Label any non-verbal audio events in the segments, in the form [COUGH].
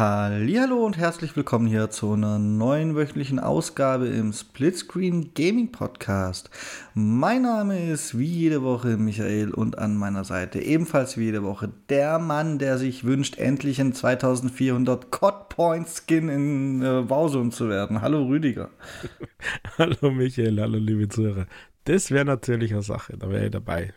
Hallo und herzlich willkommen hier zu einer neuen wöchentlichen Ausgabe im Splitscreen Gaming Podcast. Mein Name ist wie jede Woche Michael und an meiner Seite ebenfalls wie jede Woche der Mann, der sich wünscht, endlich ein 2400 Cod Point Skin in äh, Warzone zu werden. Hallo Rüdiger. [LAUGHS] hallo Michael, hallo liebe Zuhörer. Das wäre natürlich eine Sache, da wäre ich dabei.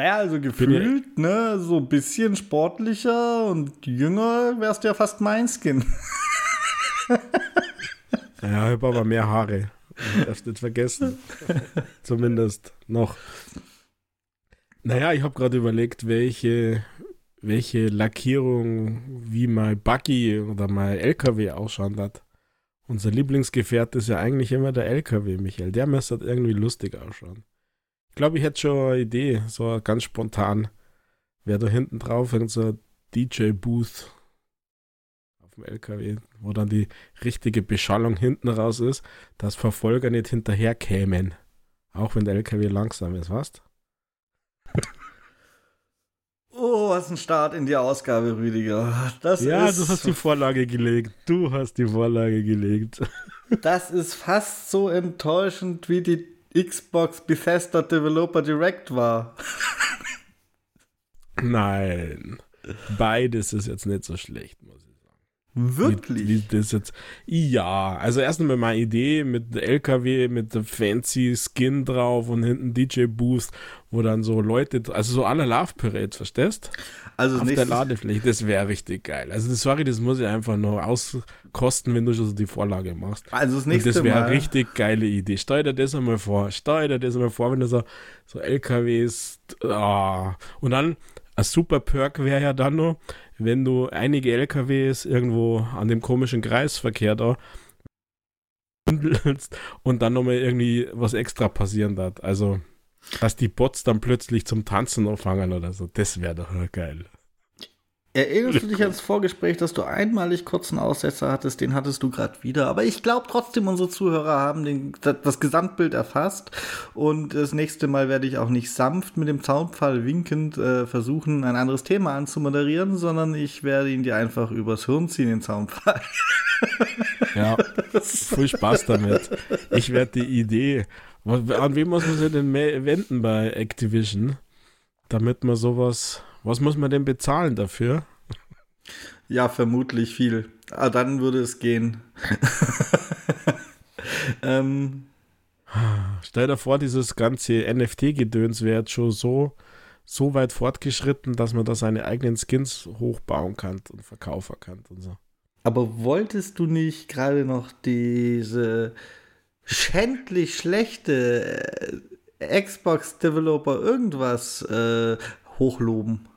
Naja, also gefühlt, ne, so ein bisschen sportlicher und jünger wärst du ja fast mein Skin. [LAUGHS] ja, ich habe aber mehr Haare. Ich darf nicht vergessen. [LAUGHS] Zumindest noch. Naja, ich habe gerade überlegt, welche, welche Lackierung wie mein Buggy oder mein LKW ausschauen hat. Unser Lieblingsgefährt ist ja eigentlich immer der LKW, Michael. Der müsste irgendwie lustig ausschauen. Ich glaube, ich hätte schon eine Idee, so ganz spontan. Wäre da hinten drauf irgend so DJ-Booth auf dem LKW, wo dann die richtige Beschallung hinten raus ist, dass Verfolger nicht hinterher kämen. Auch wenn der LKW langsam ist, was? [LAUGHS] Oh, was ein Start in die Ausgabe, Rüdiger. Das ja, ist, du hast die Vorlage gelegt. Du hast die Vorlage gelegt. [LAUGHS] Das ist fast so enttäuschend wie die Xbox Bethesda Developer Direct war. Nein. Beides ist jetzt nicht so schlecht, muss ich. Wirklich? Wie, wie das jetzt, ja, also erst einmal meine Idee mit LKW, mit der fancy Skin drauf und hinten DJ-Booth, wo dann so Leute, also so alle Love Parade, verstehst? Also Auf der Ladefläche, das wäre richtig geil. Also sorry, das muss ich einfach noch auskosten, wenn du schon so die Vorlage machst. Also das nächste und das wäre eine richtig geile Idee. Stell dir das einmal vor. Stell dir das einmal vor, wenn du so, so LKWs, oh. und dann ein super Perk wäre ja dann noch, wenn du einige LKWs irgendwo an dem komischen Kreisverkehr da und dann nochmal irgendwie was extra passieren hat. Also dass die Bots dann plötzlich zum Tanzen anfangen oder so. Das wäre doch geil. Erinnerst du dich ans Vorgespräch, dass du einmalig kurzen Aussetzer hattest? Den hattest du gerade wieder. Aber ich glaube trotzdem, unsere Zuhörer haben den, das Gesamtbild erfasst. Und das nächste Mal werde ich auch nicht sanft mit dem Zaunpfahl winkend äh, versuchen, ein anderes Thema anzumoderieren, sondern ich werde ihn dir einfach übers Hirn ziehen, den Zaunpfahl. [LAUGHS] Ja, viel Spaß damit. Ich werde die Idee an wen muss man sich denn wenden bei Activision, damit man sowas. Was muss man denn bezahlen dafür? Ja, vermutlich viel. Ah, dann würde es gehen. [LAUGHS] ähm. Stell dir vor, dieses ganze NFT-Gedöns wäre jetzt schon so, so weit fortgeschritten, dass man da seine eigenen Skins hochbauen kann und verkaufen kann und so. Aber wolltest du nicht gerade noch diese schändlich schlechte äh, Xbox-Developer irgendwas äh, hochloben.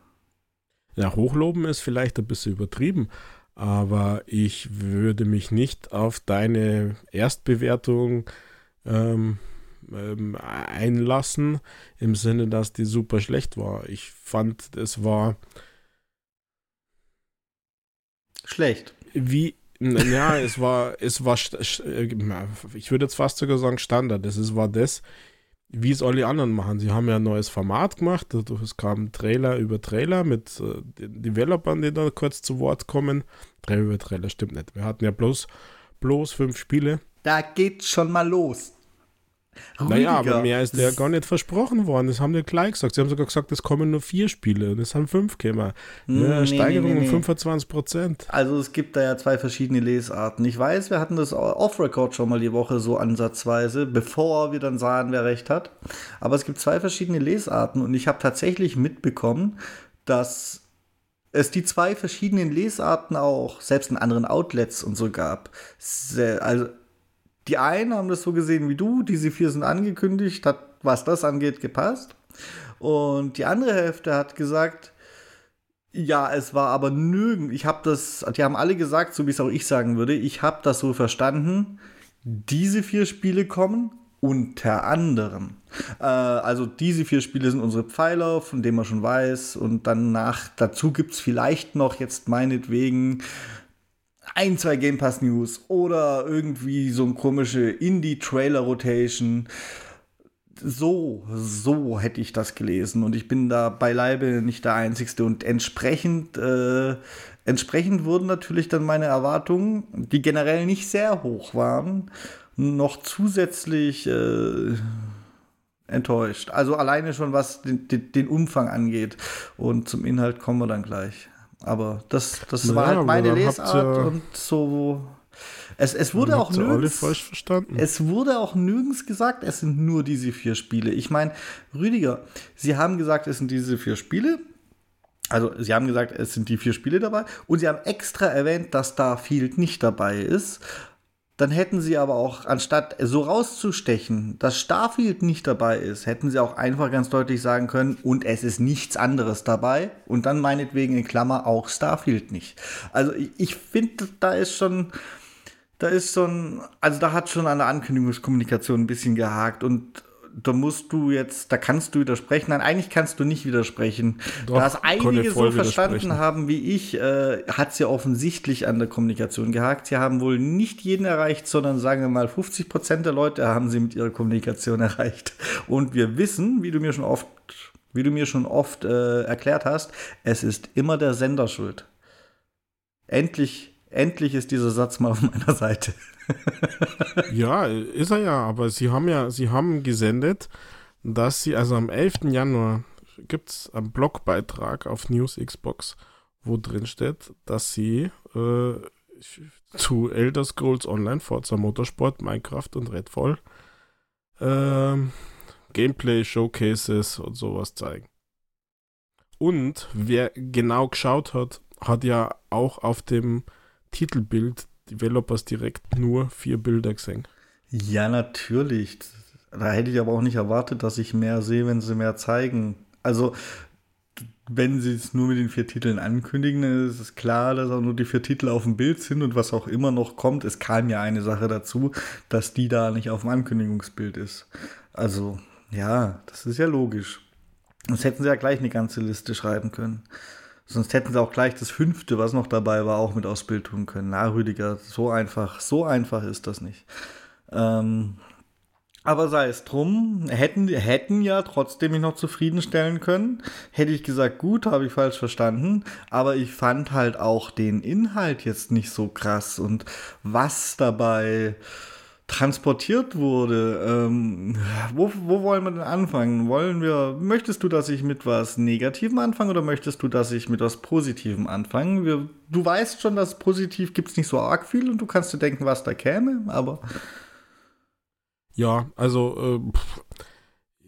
Ja, hochloben ist vielleicht ein bisschen übertrieben, aber ich würde mich nicht auf deine Erstbewertung ähm, ähm, einlassen, im Sinne, dass die super schlecht war. Ich fand, es war schlecht. Wie ja, [LAUGHS] es war, es war, äh, ich würde jetzt fast sogar sagen Standard. Es war das, wie es alle anderen machen. Sie haben ja ein neues Format gemacht. Es kam Trailer über Trailer mit äh, den Developern, die da kurz zu Wort kommen. Trailer über Trailer stimmt nicht. Wir hatten ja bloß, bloß fünf Spiele. Da geht's schon mal los. Naja, aber mehr ist ja gar nicht versprochen worden. Das haben die gleich gesagt. Sie haben sogar gesagt, es kommen nur vier Spiele und es haben fünf gekommen. Ja, nee, Steigerung nee, nee, um 25 Prozent. Also es gibt da ja zwei verschiedene Lesarten. Ich weiß, wir hatten das off-Record schon mal die Woche so ansatzweise, bevor wir dann sahen, wer recht hat. Aber es gibt zwei verschiedene Lesarten und ich habe tatsächlich mitbekommen, dass es die zwei verschiedenen Lesarten auch selbst in anderen Outlets und so gab. Also die einen haben das so gesehen wie du, diese vier sind angekündigt, hat, was das angeht, gepasst. Und die andere Hälfte hat gesagt, ja, es war aber nirgend. Ich habe das, die haben alle gesagt, so wie es auch ich sagen würde, ich habe das so verstanden. Diese vier Spiele kommen unter anderem. Äh, also diese vier Spiele sind unsere Pfeiler, von denen man schon weiß. Und danach, dazu gibt es vielleicht noch jetzt meinetwegen ein, zwei Game Pass News oder irgendwie so eine komische Indie-Trailer-Rotation. So, so hätte ich das gelesen. Und ich bin da beileibe nicht der Einzige. Und entsprechend, äh, entsprechend wurden natürlich dann meine Erwartungen, die generell nicht sehr hoch waren, noch zusätzlich äh, enttäuscht. Also alleine schon, was den, den, den, Umfang angeht. Und zum Inhalt kommen wir dann gleich. Aber das, das naja, war halt meine Lesart und so. Es, es wurde auch nirgends, falsch verstanden. Es wurde auch nirgends gesagt, es sind nur diese vier Spiele. Ich meine, Rüdiger, Sie haben gesagt, es sind diese vier Spiele. Also, Sie haben gesagt, es sind die vier Spiele dabei. Und Sie haben extra erwähnt, dass Starfield nicht dabei ist. Dann hätten sie aber auch, anstatt so rauszustechen, dass Starfield nicht dabei ist, hätten sie auch einfach ganz deutlich sagen können, und es ist nichts anderes dabei. Und dann meinetwegen in Klammer auch Starfield nicht. Also ich, ich finde, da ist schon, da ist schon, also da hat schon an der Ankündigungskommunikation ein bisschen gehakt. Und da musst du jetzt, da kannst du widersprechen. Nein, eigentlich kannst du nicht widersprechen. Doch, da es einige so verstanden haben wie ich, äh, hat es ja offensichtlich an der Kommunikation gehakt. Sie haben wohl nicht jeden erreicht, sondern sagen wir mal 50 Prozent der Leute haben sie mit ihrer Kommunikation [LAUGHS] erreicht. Und wir wissen, wie du mir schon oft, wie du mir schon oft äh, erklärt hast, es ist immer der Sender schuld. Endlich, endlich ist dieser Satz mal auf meiner Seite. [LAUGHS] ja, ist er ja, aber sie haben ja, sie haben gesendet, dass sie, also am 11. Januar gibt es einen Blogbeitrag auf News Xbox, wo drin steht, dass sie äh, zu Elder Scrolls Online, Forza Motorsport, Minecraft und Redfall äh, Gameplay, Showcases und sowas zeigen. Und wer genau geschaut hat, hat ja auch auf dem Titelbild Developers direkt nur vier Bilder gesehen. Ja, natürlich. Da hätte ich aber auch nicht erwartet, dass ich mehr sehe, wenn sie mehr zeigen. Also, wenn sie es nur mit den vier Titeln ankündigen, dann ist es klar, dass auch nur die vier Titel auf dem Bild sind und was auch immer noch kommt. Es kam ja eine Sache dazu, dass die da nicht auf dem Ankündigungsbild ist. Also, ja, das ist ja logisch. Sonst hätten sie ja gleich eine ganze Liste schreiben können. Sonst hätten sie auch gleich das fünfte, was noch dabei war, auch mit aufs Bild tun können. Na, Rüdiger, so einfach, so einfach ist das nicht. Ähm, aber sei es drum, hätten, hätten ja trotzdem mich noch zufriedenstellen können. Hätte ich gesagt, gut, habe ich falsch verstanden. Aber ich fand halt auch den Inhalt jetzt nicht so krass und was dabei transportiert wurde. Ähm, wo, wo wollen wir denn anfangen? Wollen wir, möchtest du, dass ich mit was Negativem anfange oder möchtest du, dass ich mit was Positivem anfange? Wir, du weißt schon, dass positiv gibt es nicht so arg viel und du kannst dir denken, was da käme, aber. Ja, also, äh,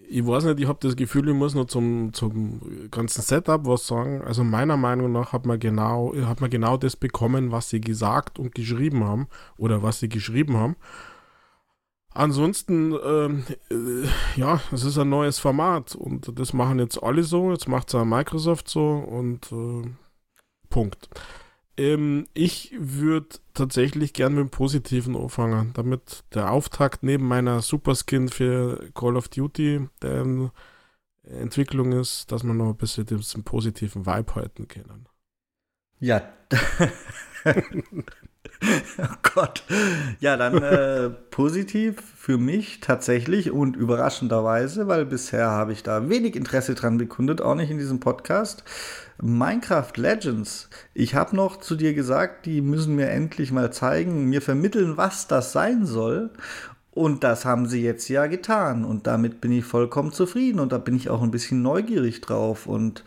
ich weiß nicht, ich habe das Gefühl, ich muss noch zum, zum ganzen Setup was sagen. Also meiner Meinung nach hat man genau, hat man genau das bekommen, was sie gesagt und geschrieben haben oder was sie geschrieben haben. Ansonsten, ähm, äh, ja, es ist ein neues Format und das machen jetzt alle so. Jetzt macht es auch Microsoft so und äh, Punkt. Ähm, ich würde tatsächlich gern mit dem Positiven anfangen, damit der Auftakt neben meiner Superskin für Call of Duty der Entwicklung ist, dass man noch ein bisschen den positiven Vibe halten können. Ja. [LAUGHS] [LAUGHS] oh Gott. Ja, dann äh, [LAUGHS] positiv für mich tatsächlich und überraschenderweise, weil bisher habe ich da wenig Interesse dran bekundet, auch nicht in diesem Podcast. Minecraft Legends. Ich habe noch zu dir gesagt, die müssen mir endlich mal zeigen, mir vermitteln, was das sein soll. Und das haben sie jetzt ja getan. Und damit bin ich vollkommen zufrieden. Und da bin ich auch ein bisschen neugierig drauf. Und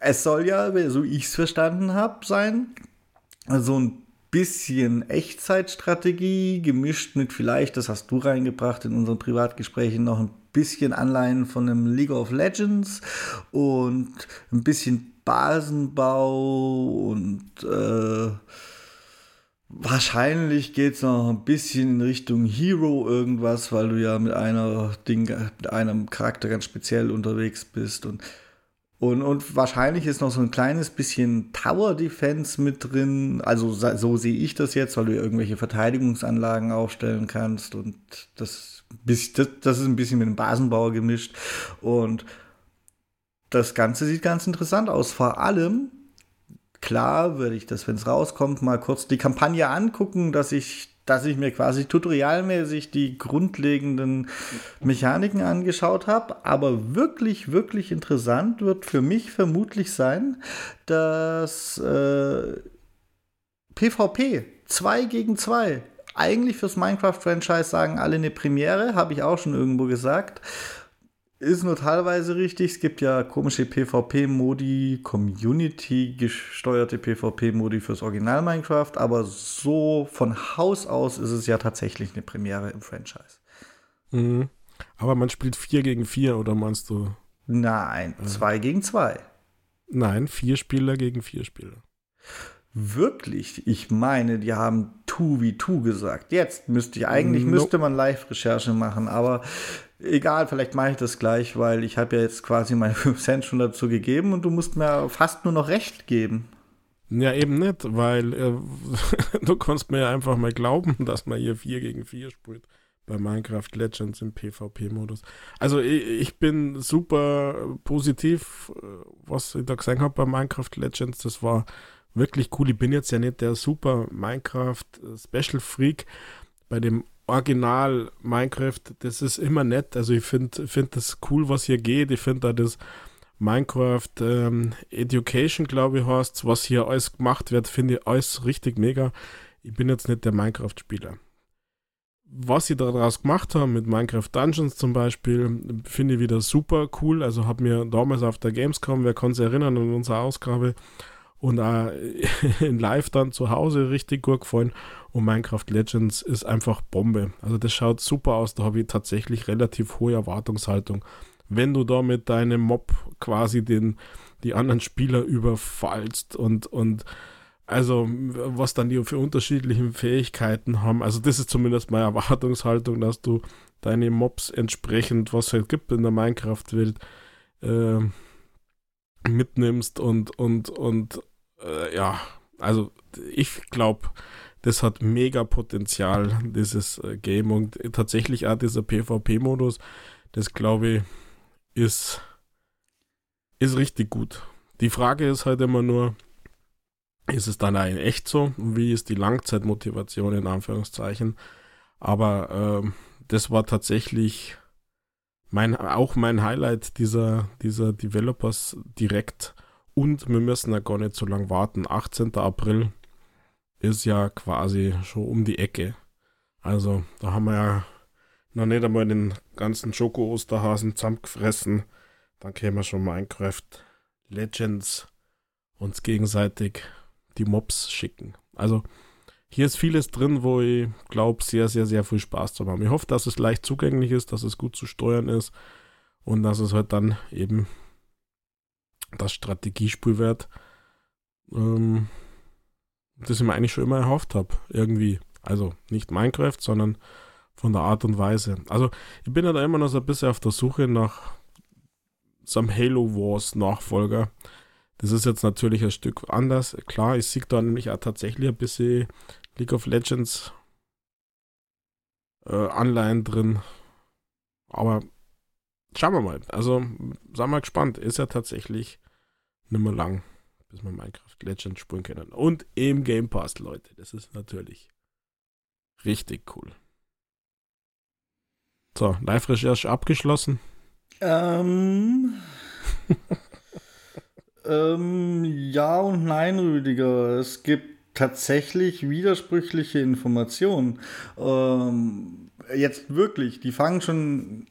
es soll ja, so ich es verstanden habe, sein, so ein bisschen Echtzeitstrategie gemischt mit vielleicht, das hast du reingebracht in unseren Privatgesprächen, noch ein bisschen Anleihen von einem League of Legends und ein bisschen Basenbau und äh, wahrscheinlich geht es noch ein bisschen in Richtung Hero irgendwas, weil du ja mit einer Ding, mit einem Charakter ganz speziell unterwegs bist und und, und wahrscheinlich ist noch so ein kleines bisschen Tower Defense mit drin. Also so sehe ich das jetzt, weil du irgendwelche Verteidigungsanlagen aufstellen kannst. Und das, das, ist ein bisschen mit dem Basenbauer gemischt. Und das Ganze sieht ganz interessant aus. Vor allem, klar würde ich das, wenn es rauskommt, mal kurz die Kampagne angucken, dass ich, dass ich mir quasi tutorialmäßig die grundlegenden Mechaniken angeschaut habe. Aber wirklich, wirklich interessant wird für mich vermutlich sein, dass äh, PvP 2 gegen 2 eigentlich fürs Minecraft-Franchise sagen alle eine Premiere, habe ich auch schon irgendwo gesagt. Ist nur teilweise richtig. Es gibt ja komische PvP-Modi, Community-gesteuerte PvP-Modi fürs Original Minecraft, aber so von Haus aus ist es ja tatsächlich eine Premiere im Franchise. Mhm. Aber man spielt 4 gegen 4, oder meinst du? Nein, 2 äh. gegen 2. Nein, vier Spieler gegen vier Spieler. Wirklich? Ich meine, die haben 2v2 gesagt. Jetzt müsste ich, eigentlich no. müsste man Live-Recherche machen, aber egal, vielleicht mache ich das gleich, weil ich habe ja jetzt quasi meine [LAUGHS] 5 Cent schon dazu gegeben und du musst mir fast nur noch recht geben. Ja, eben nicht, weil äh, [LAUGHS] du kannst mir ja einfach mal glauben, [LAUGHS] dass man hier 4 gegen 4 spielt bei Minecraft Legends im PvP-Modus. Also ich, ich, bin super positiv, äh, was ich da gesehen habe bei Minecraft Legends. Das war wirklich cool. Ich bin jetzt ja nicht der super Minecraft Special Freak. Bei dem Original Minecraft, das ist immer nett. Also ich finde find das cool, was hier geht. Ich finde da das Minecraft ähm, Education, glaube ich, heißt, was hier alles gemacht wird, finde ich alles richtig mega. Ich bin jetzt nicht der Minecraft-Spieler. Was sie daraus gemacht haben mit Minecraft Dungeons zum Beispiel, finde ich wieder super cool. Also habe mir damals auf der Gamescom, wer kann sich erinnern an unsere Ausgabe, und auch [LAUGHS] in Live dann zu Hause richtig gut gefallen. Und Minecraft Legends ist einfach Bombe. Also das schaut super aus. Da habe ich tatsächlich relativ hohe Erwartungshaltung. Wenn du da mit deinem Mob quasi den, die anderen Spieler überfallst und, und also was dann die für unterschiedliche Fähigkeiten haben. Also das ist zumindest meine [LAUGHS] Erwartungshaltung, dass du deine Mobs entsprechend, was es halt gibt in der Minecraft-Welt, äh, mitnimmst und, und, und äh, ja, also ich glaube, das hat mega Potenzial, dieses äh, Game und tatsächlich auch dieser PvP-Modus, das glaube ich, ist, ist richtig gut. Die Frage ist halt immer nur, ist es dann eigentlich echt so? Wie ist die Langzeitmotivation in Anführungszeichen? Aber äh, das war tatsächlich mein, auch mein Highlight dieser, dieser Developers direkt und wir müssen ja gar nicht so lange warten. 18. April ist ja quasi schon um die Ecke. Also, da haben wir ja noch nicht einmal den ganzen Schoko-Osterhasen zusammengefressen. Dann können wir schon Minecraft Legends uns gegenseitig die Mobs schicken. Also, hier ist vieles drin, wo ich glaube, sehr, sehr, sehr viel Spaß zu haben. Ich hoffe, dass es leicht zugänglich ist, dass es gut zu steuern ist und dass es halt dann eben das Strategiespiel wird, ähm, das ich mir eigentlich schon immer erhofft habe, irgendwie. Also nicht Minecraft, sondern von der Art und Weise. Also ich bin ja da immer noch so ein bisschen auf der Suche nach so einem Halo Wars Nachfolger. Das ist jetzt natürlich ein Stück anders. Klar, ich sehe da nämlich auch tatsächlich ein bisschen League of Legends äh, Anleihen drin. Aber schauen wir mal. Also, sei mal gespannt. Ist ja tatsächlich nicht mehr lang, bis wir Minecraft Legends spielen können. Und im Game Pass, Leute. Das ist natürlich richtig cool. So, Live-Recherche abgeschlossen. Ähm. [LAUGHS] ähm, ja und nein, Rüdiger. Es gibt tatsächlich widersprüchliche Informationen. Ähm, jetzt wirklich, die fangen schon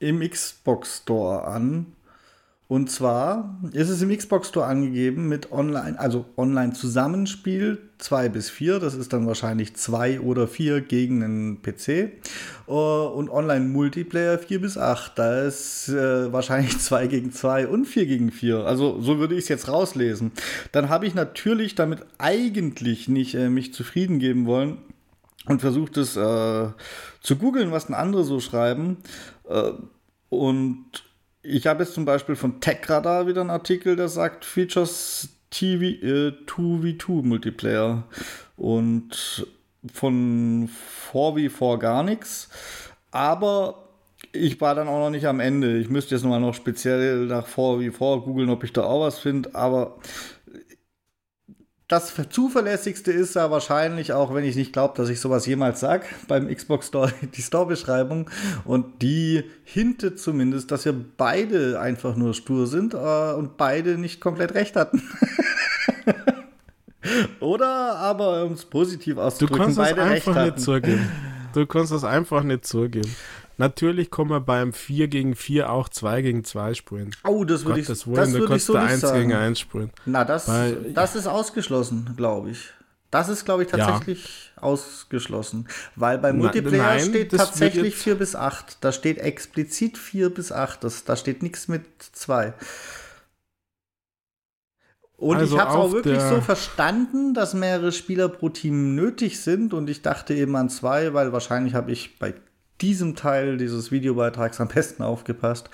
im Xbox Store an. Und zwar ist es im Xbox Store angegeben mit Online, also Online-Zusammenspiel 2 bis 4. Das ist dann wahrscheinlich 2 oder 4 gegen einen PC. Äh, und Online-Multiplayer 4 bis 8. Da ist äh, wahrscheinlich [LAUGHS] 2 gegen 2 und 4 gegen 4. Also so würde ich es jetzt rauslesen. Dann habe ich natürlich damit eigentlich nicht äh, mich zufrieden geben wollen und versucht es äh, zu googeln, was denn andere so schreiben. Äh, und ich habe jetzt zum Beispiel von TechRadar wieder einen Artikel, der sagt, Features TV, äh, 2v2 Multiplayer und von 4v4 gar nichts. Aber ich war dann auch noch nicht am Ende. Ich müsste jetzt mal noch speziell nach 4v4 googeln, ob ich da auch was finde. Aber das zuverlässigste ist ja wahrscheinlich, auch wenn ich nicht glaube, dass ich sowas jemals sage, beim Xbox Store [LAUGHS] die Store-Beschreibung. Und die hintet zumindest, dass wir beide einfach nur stur sind äh, und beide nicht komplett recht hatten. [LAUGHS] Oder aber, um es positiv auszudrücken, du kannst beide das recht einfach hatten. nicht zugeben. Du kannst das einfach nicht zugeben. Natürlich kann man beim 4 gegen 4 auch 2 gegen 2 spielen. Oh, das würde ich, das Willen, du würd ich so da nicht 1 sagen. gegen 1 spielen. Na, das, Weil- das ist ausgeschlossen, glaube ich. Das ist, glaube ich, Ja. tatsächlich ausgeschlossen. Weil beim Multiplayer nein, steht tatsächlich jetzt- 4 bis 8. Da steht explizit 4 bis 8. Das, da steht nichts mit 2. Und Also ich habe es auch wirklich so verstanden, dass mehrere Spieler pro Team nötig sind. Und ich dachte eben an zwei, weil wahrscheinlich habe ich bei diesem Teil dieses Videobeitrags am besten aufgepasst,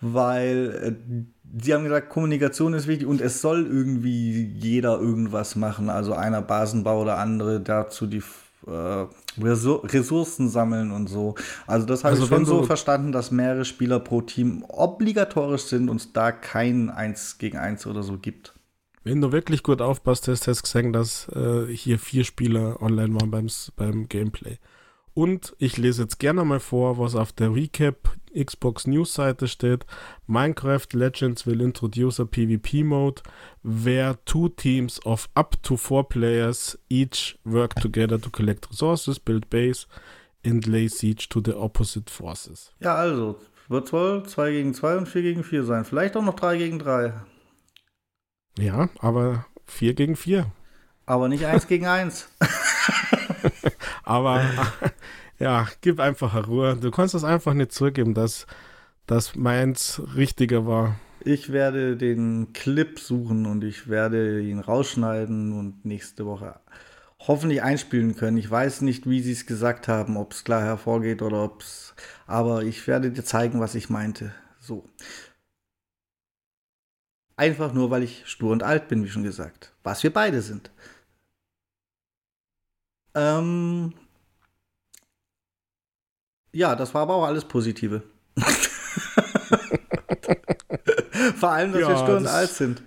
weil äh, sie haben gesagt, Kommunikation ist wichtig und es soll irgendwie jeder irgendwas machen. Also einer Basenbau oder andere dazu die äh, Ressour- Ressourcen sammeln und so. Also das habe Also ich schon so verstanden, dass mehrere Spieler pro Team obligatorisch sind und es da kein 1 gegen 1 oder so gibt. Wenn du wirklich gut aufpasst, hast du gesehen, dass äh, hier vier Spieler online waren beim, beim Gameplay. Und ich lese jetzt gerne mal vor, was auf der Recap Xbox News Seite steht. Minecraft Legends will introduce a PvP mode where two teams of up to four players each work together to collect resources, build base and lay siege to the opposite forces. Ja, also, wird wohl 2 gegen 2 und 4 gegen 4 sein. Vielleicht auch noch 3 gegen 3. Ja, aber 4 gegen 4. Aber nicht 1 gegen 1. [LAUGHS] Aber [LAUGHS] ja, gib einfach Ruhe. Du kannst das einfach nicht zugeben, dass, dass meins richtiger war. Ich werde den Clip suchen und ich werde ihn rausschneiden und nächste Woche hoffentlich einspielen können. Ich weiß nicht, wie sie es gesagt haben, ob es klar hervorgeht oder ob es. Aber ich werde dir zeigen, was ich meinte. So. Einfach nur, weil ich stur und alt bin, wie schon gesagt. Was wir beide sind. Ähm. Ja, das war aber auch alles Positive. [LAUGHS] Vor allem, dass Ja, wir stur und das- alt sind.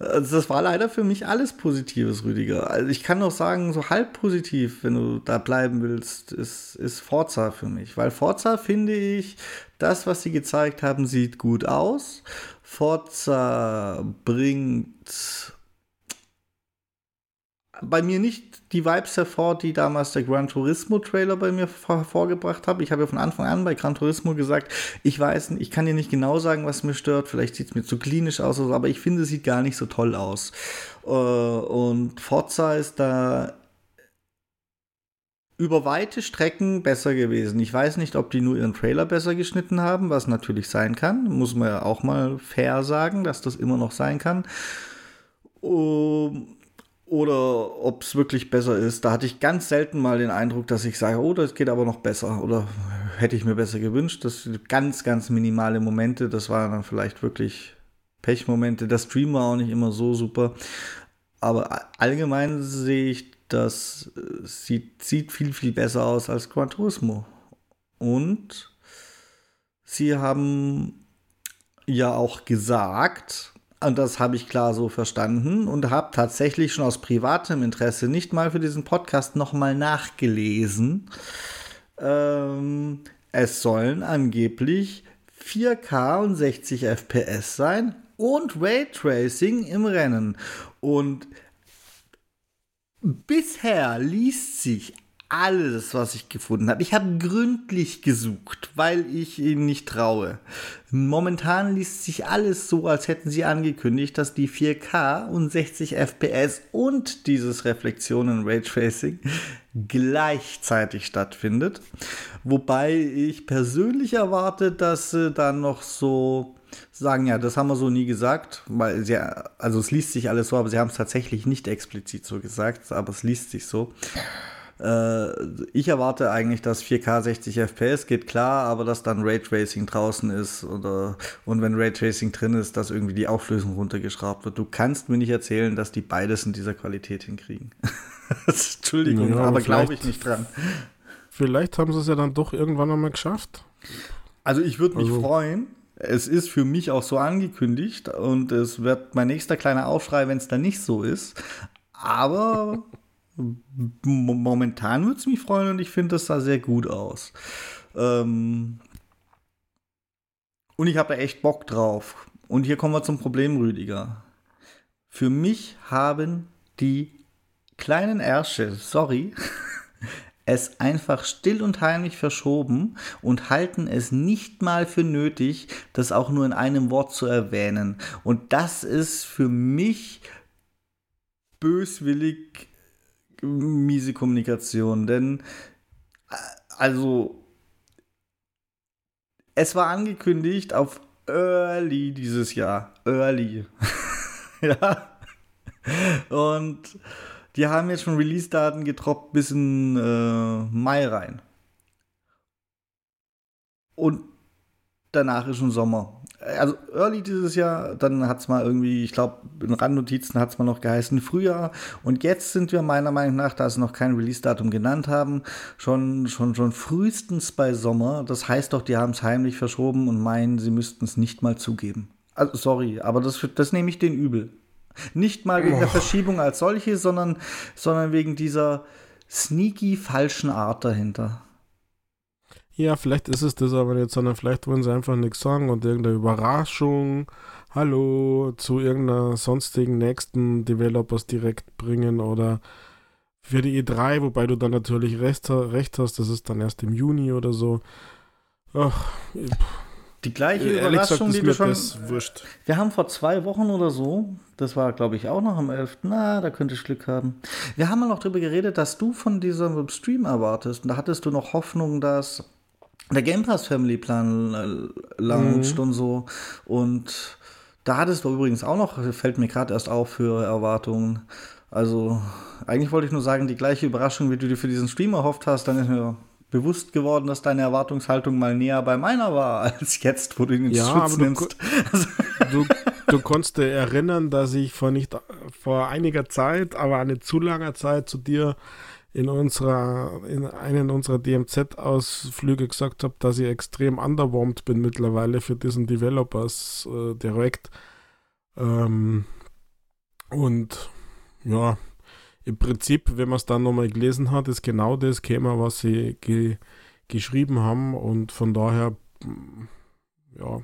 Also das war leider für mich alles Positives, Rüdiger. Also ich kann noch sagen, so halb positiv, wenn du da bleiben willst, ist, ist Forza für mich. Weil Forza finde ich, das, was sie gezeigt haben, sieht gut aus. Forza bringt bei mir nicht die Vibes hervor, die damals der Gran Turismo Trailer bei mir hervorgebracht hat. Ich habe ja von Anfang an bei Gran Turismo gesagt, ich weiß ich kann dir nicht genau sagen, was mir stört. Vielleicht sieht es mir zu klinisch aus, aber ich finde, es sieht gar nicht so toll aus. Äh, Und Forza ist da über weite Strecken besser gewesen. Ich weiß nicht, ob die nur ihren Trailer besser geschnitten haben, was natürlich sein kann. Muss man ja auch mal fair sagen, dass das immer noch sein kann. Um, oder ob es wirklich besser ist. Da hatte ich ganz selten mal den Eindruck, dass ich sage, oh, das geht aber noch besser oder hätte ich mir besser gewünscht. Das sind ganz, ganz minimale Momente. Das waren dann vielleicht wirklich Pechmomente. Der Stream war auch nicht immer so super. Aber allgemein sehe ich, das äh, sieht, sieht viel, viel besser aus als Gran Turismo. Und sie haben ja auch gesagt, und das habe ich klar so verstanden und habe tatsächlich schon aus privatem Interesse nicht mal für diesen Podcast nochmal nachgelesen. Ähm, es sollen angeblich 4K und 60 FPS sein und Raytracing im Rennen. Und bisher liest sich alles, was ich gefunden habe. Ich habe gründlich gesucht, weil ich ihnen nicht traue. Momentan liest sich alles so, als hätten sie angekündigt, dass die 4K und 60 FPS und dieses Reflexionen Raytracing gleichzeitig stattfindet. Wobei ich persönlich erwarte, dass sie dann noch so sagen, ja, das haben wir so nie gesagt, weil sie, also es liest sich alles so, aber sie haben es tatsächlich nicht explizit so gesagt, aber es liest sich so. Äh, ich erwarte eigentlich, dass 4K 60 FPS geht klar, aber dass dann Raytracing draußen ist oder und wenn Raytracing drin ist, dass irgendwie die Auflösung runtergeschraubt wird. Du kannst mir nicht erzählen, dass die beides in dieser Qualität hinkriegen. [LAUGHS] Entschuldigung, Ja, aber glaube ich nicht dran. Vielleicht haben sie es ja dann doch irgendwann einmal geschafft. Also ich würde mich Also- freuen. Es ist für mich auch so angekündigt und es wird mein nächster kleiner Aufschrei, wenn es dann nicht so ist. Aber momentan würde es mich freuen und ich finde, das sah sehr gut aus. Ähm und ich habe echt Bock drauf. Und hier kommen wir zum Problem, Rüdiger. Für mich haben die kleinen Ärsche, sorry, [LAUGHS] es einfach still und heimlich verschoben und halten es nicht mal für nötig, das auch nur in einem Wort zu erwähnen. Und das ist für mich böswillig miese Kommunikation, denn äh, also es war angekündigt auf Early dieses Jahr. Early. [LAUGHS] ja. Und die haben jetzt schon Release-Daten getroppt bis in äh, Mai rein. Und danach ist schon Sommer. Also early dieses Jahr, dann hat es mal irgendwie, ich glaube, in Randnotizen hat es mal noch geheißen Frühjahr. Und jetzt sind wir meiner Meinung nach, da sie noch kein Release-Datum genannt haben, schon, schon, schon frühestens bei Sommer. Das heißt doch, die haben es heimlich verschoben und meinen, sie müssten es nicht mal zugeben. Also sorry, aber das, das nehme ich den übel. Nicht mal wegen oh. der Verschiebung als solche, sondern, sondern wegen dieser sneaky falschen Art dahinter. Ja, vielleicht ist es das aber nicht, sondern vielleicht wollen sie einfach nichts sagen und irgendeine Überraschung, hallo, zu irgendeiner sonstigen nächsten Developers direkt bringen oder für die E3, wobei du dann natürlich recht, recht hast, das ist dann erst im Juni oder so. Ach, die gleiche äh, Überraschung, gesagt, die du schon. Wurscht. Wir haben vor zwei Wochen oder so, das war glaube ich auch noch am 11. Na, da könnte ich Glück haben. Wir haben mal noch darüber geredet, dass du von diesem Stream erwartest. Und da hattest du noch Hoffnung, dass der Game Pass Family Plan äh, launcht mhm. und so. Und da hattest du übrigens auch noch, fällt mir gerade erst auf für Erwartungen. Also, eigentlich wollte ich nur sagen, die gleiche Überraschung, wie du dir für diesen Stream erhofft hast, dann ist mir bewusst geworden, dass deine Erwartungshaltung mal näher bei meiner war, [LAUGHS] als jetzt, wo du ihn ins ja, Schutz nimmst. Du, du, du konntest dir erinnern, dass ich vor nicht vor einiger Zeit, aber eine zu langer Zeit zu dir in unserer, in einen unserer DMZ-Ausflüge gesagt habe, dass ich extrem underwhelmed bin mittlerweile für diesen Developers äh, Direct. Ähm, und ja, im Prinzip, wenn man es dann nochmal gelesen hat, ist genau das Thema, was sie ge geschrieben haben und von daher, ja,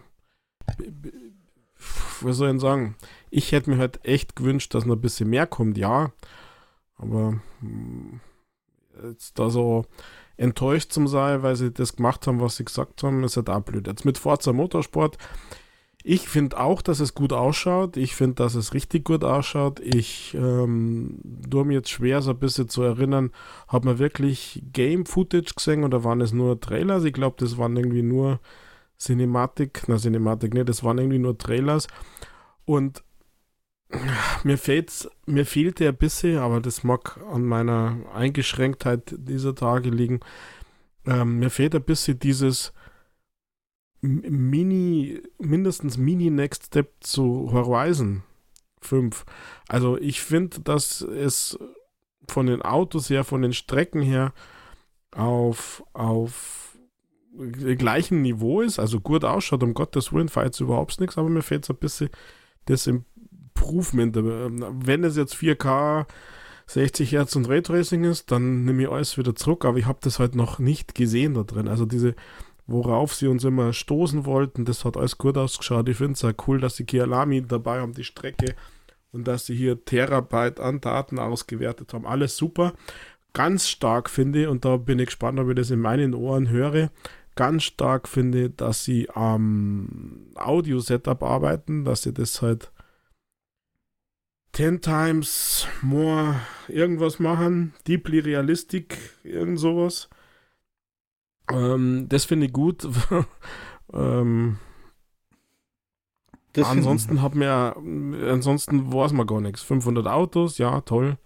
was soll ich sagen? Ich hätte mir halt echt gewünscht, dass noch ein bisschen mehr kommt, ja, aber jetzt da so enttäuscht zum sein, weil sie das gemacht haben, was sie gesagt haben, ist halt auch blöd. Jetzt mit Forza Motorsport ich finde auch, dass es gut ausschaut. Ich finde, dass es richtig gut ausschaut. Ich ähm, tue mir jetzt schwer, so ein bisschen zu erinnern, hat man wirklich Game-Footage gesehen oder waren es nur Trailers? Ich glaube, das waren irgendwie nur Cinematik, na Cinematik nicht, das waren irgendwie nur Trailers. Und mir fehlt's, mir fehlte ein bisschen, aber das mag an meiner Eingeschränktheit dieser Tage liegen. Ähm, mir fehlt ein bisschen dieses Mini, mindestens Mini Next Step zu Horizon 5. Also ich finde, dass es von den Autos her, von den Strecken her auf, auf gleichem Niveau ist, also gut ausschaut, um Gottes Willen, fahrt überhaupt nichts, aber mir fehlt so ein bisschen das Improvement. Wenn es jetzt 4K 60 Hertz und Raytracing ist, dann nehme ich alles wieder zurück, aber ich habe das halt noch nicht gesehen da drin. Also diese worauf sie uns immer stoßen wollten. Das hat alles gut ausgeschaut. Ich finde es auch cool, dass sie Kialami dabei haben, die Strecke und dass sie hier Terabyte an Daten ausgewertet haben. Alles super. Ganz stark finde ich, und da bin ich gespannt, ob ich das in meinen Ohren höre, ganz stark finde, dass sie am Audio-Setup arbeiten, dass sie das halt 10 times more irgendwas machen, deeply realistic, irgend sowas. Ähm, das finde ich gut. [LAUGHS] ähm, ansonsten hat mir, ansonsten weiß man gar nichts. 500 Autos, ja, toll.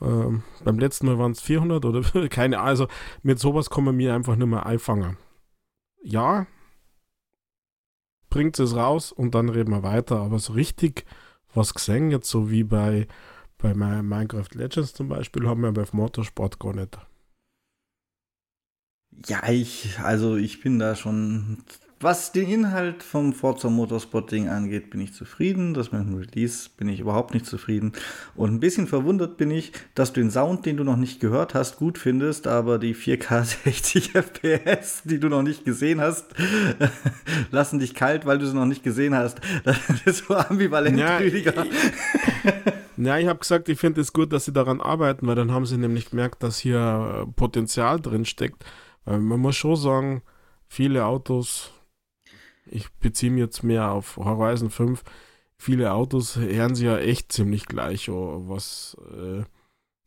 Ähm, beim letzten Mal waren es 400 oder [LAUGHS] keine Ahnung. Also mit sowas kommen mir einfach nicht mehr einfangen. Ja, bringt es raus und dann reden wir weiter. Aber so richtig was gesehen, jetzt so wie bei, bei Minecraft Legends zum Beispiel, haben wir bei Motorsport gar nicht. Ja, ich, also ich bin da schon was den Inhalt vom Forza Motorsport Ding angeht, bin ich zufrieden. Das mit dem Release bin ich überhaupt nicht zufrieden. Und ein bisschen verwundert bin ich, dass du den Sound, den du noch nicht gehört hast, gut findest, aber die 4K 60 FPS, die du noch nicht gesehen hast, [LAUGHS] lassen dich kalt, weil du sie noch nicht gesehen hast. [LAUGHS] Das ist so ambivalent, Ja, Rüdiger. Ja, ich habe gesagt, ich finde es gut, dass sie daran arbeiten, weil dann haben sie nämlich gemerkt, dass hier äh, Potenzial drin steckt. Man muss schon sagen, viele Autos, ich beziehe mich jetzt mehr auf Horizon 5, viele Autos hören sie ja echt ziemlich gleich, was, äh,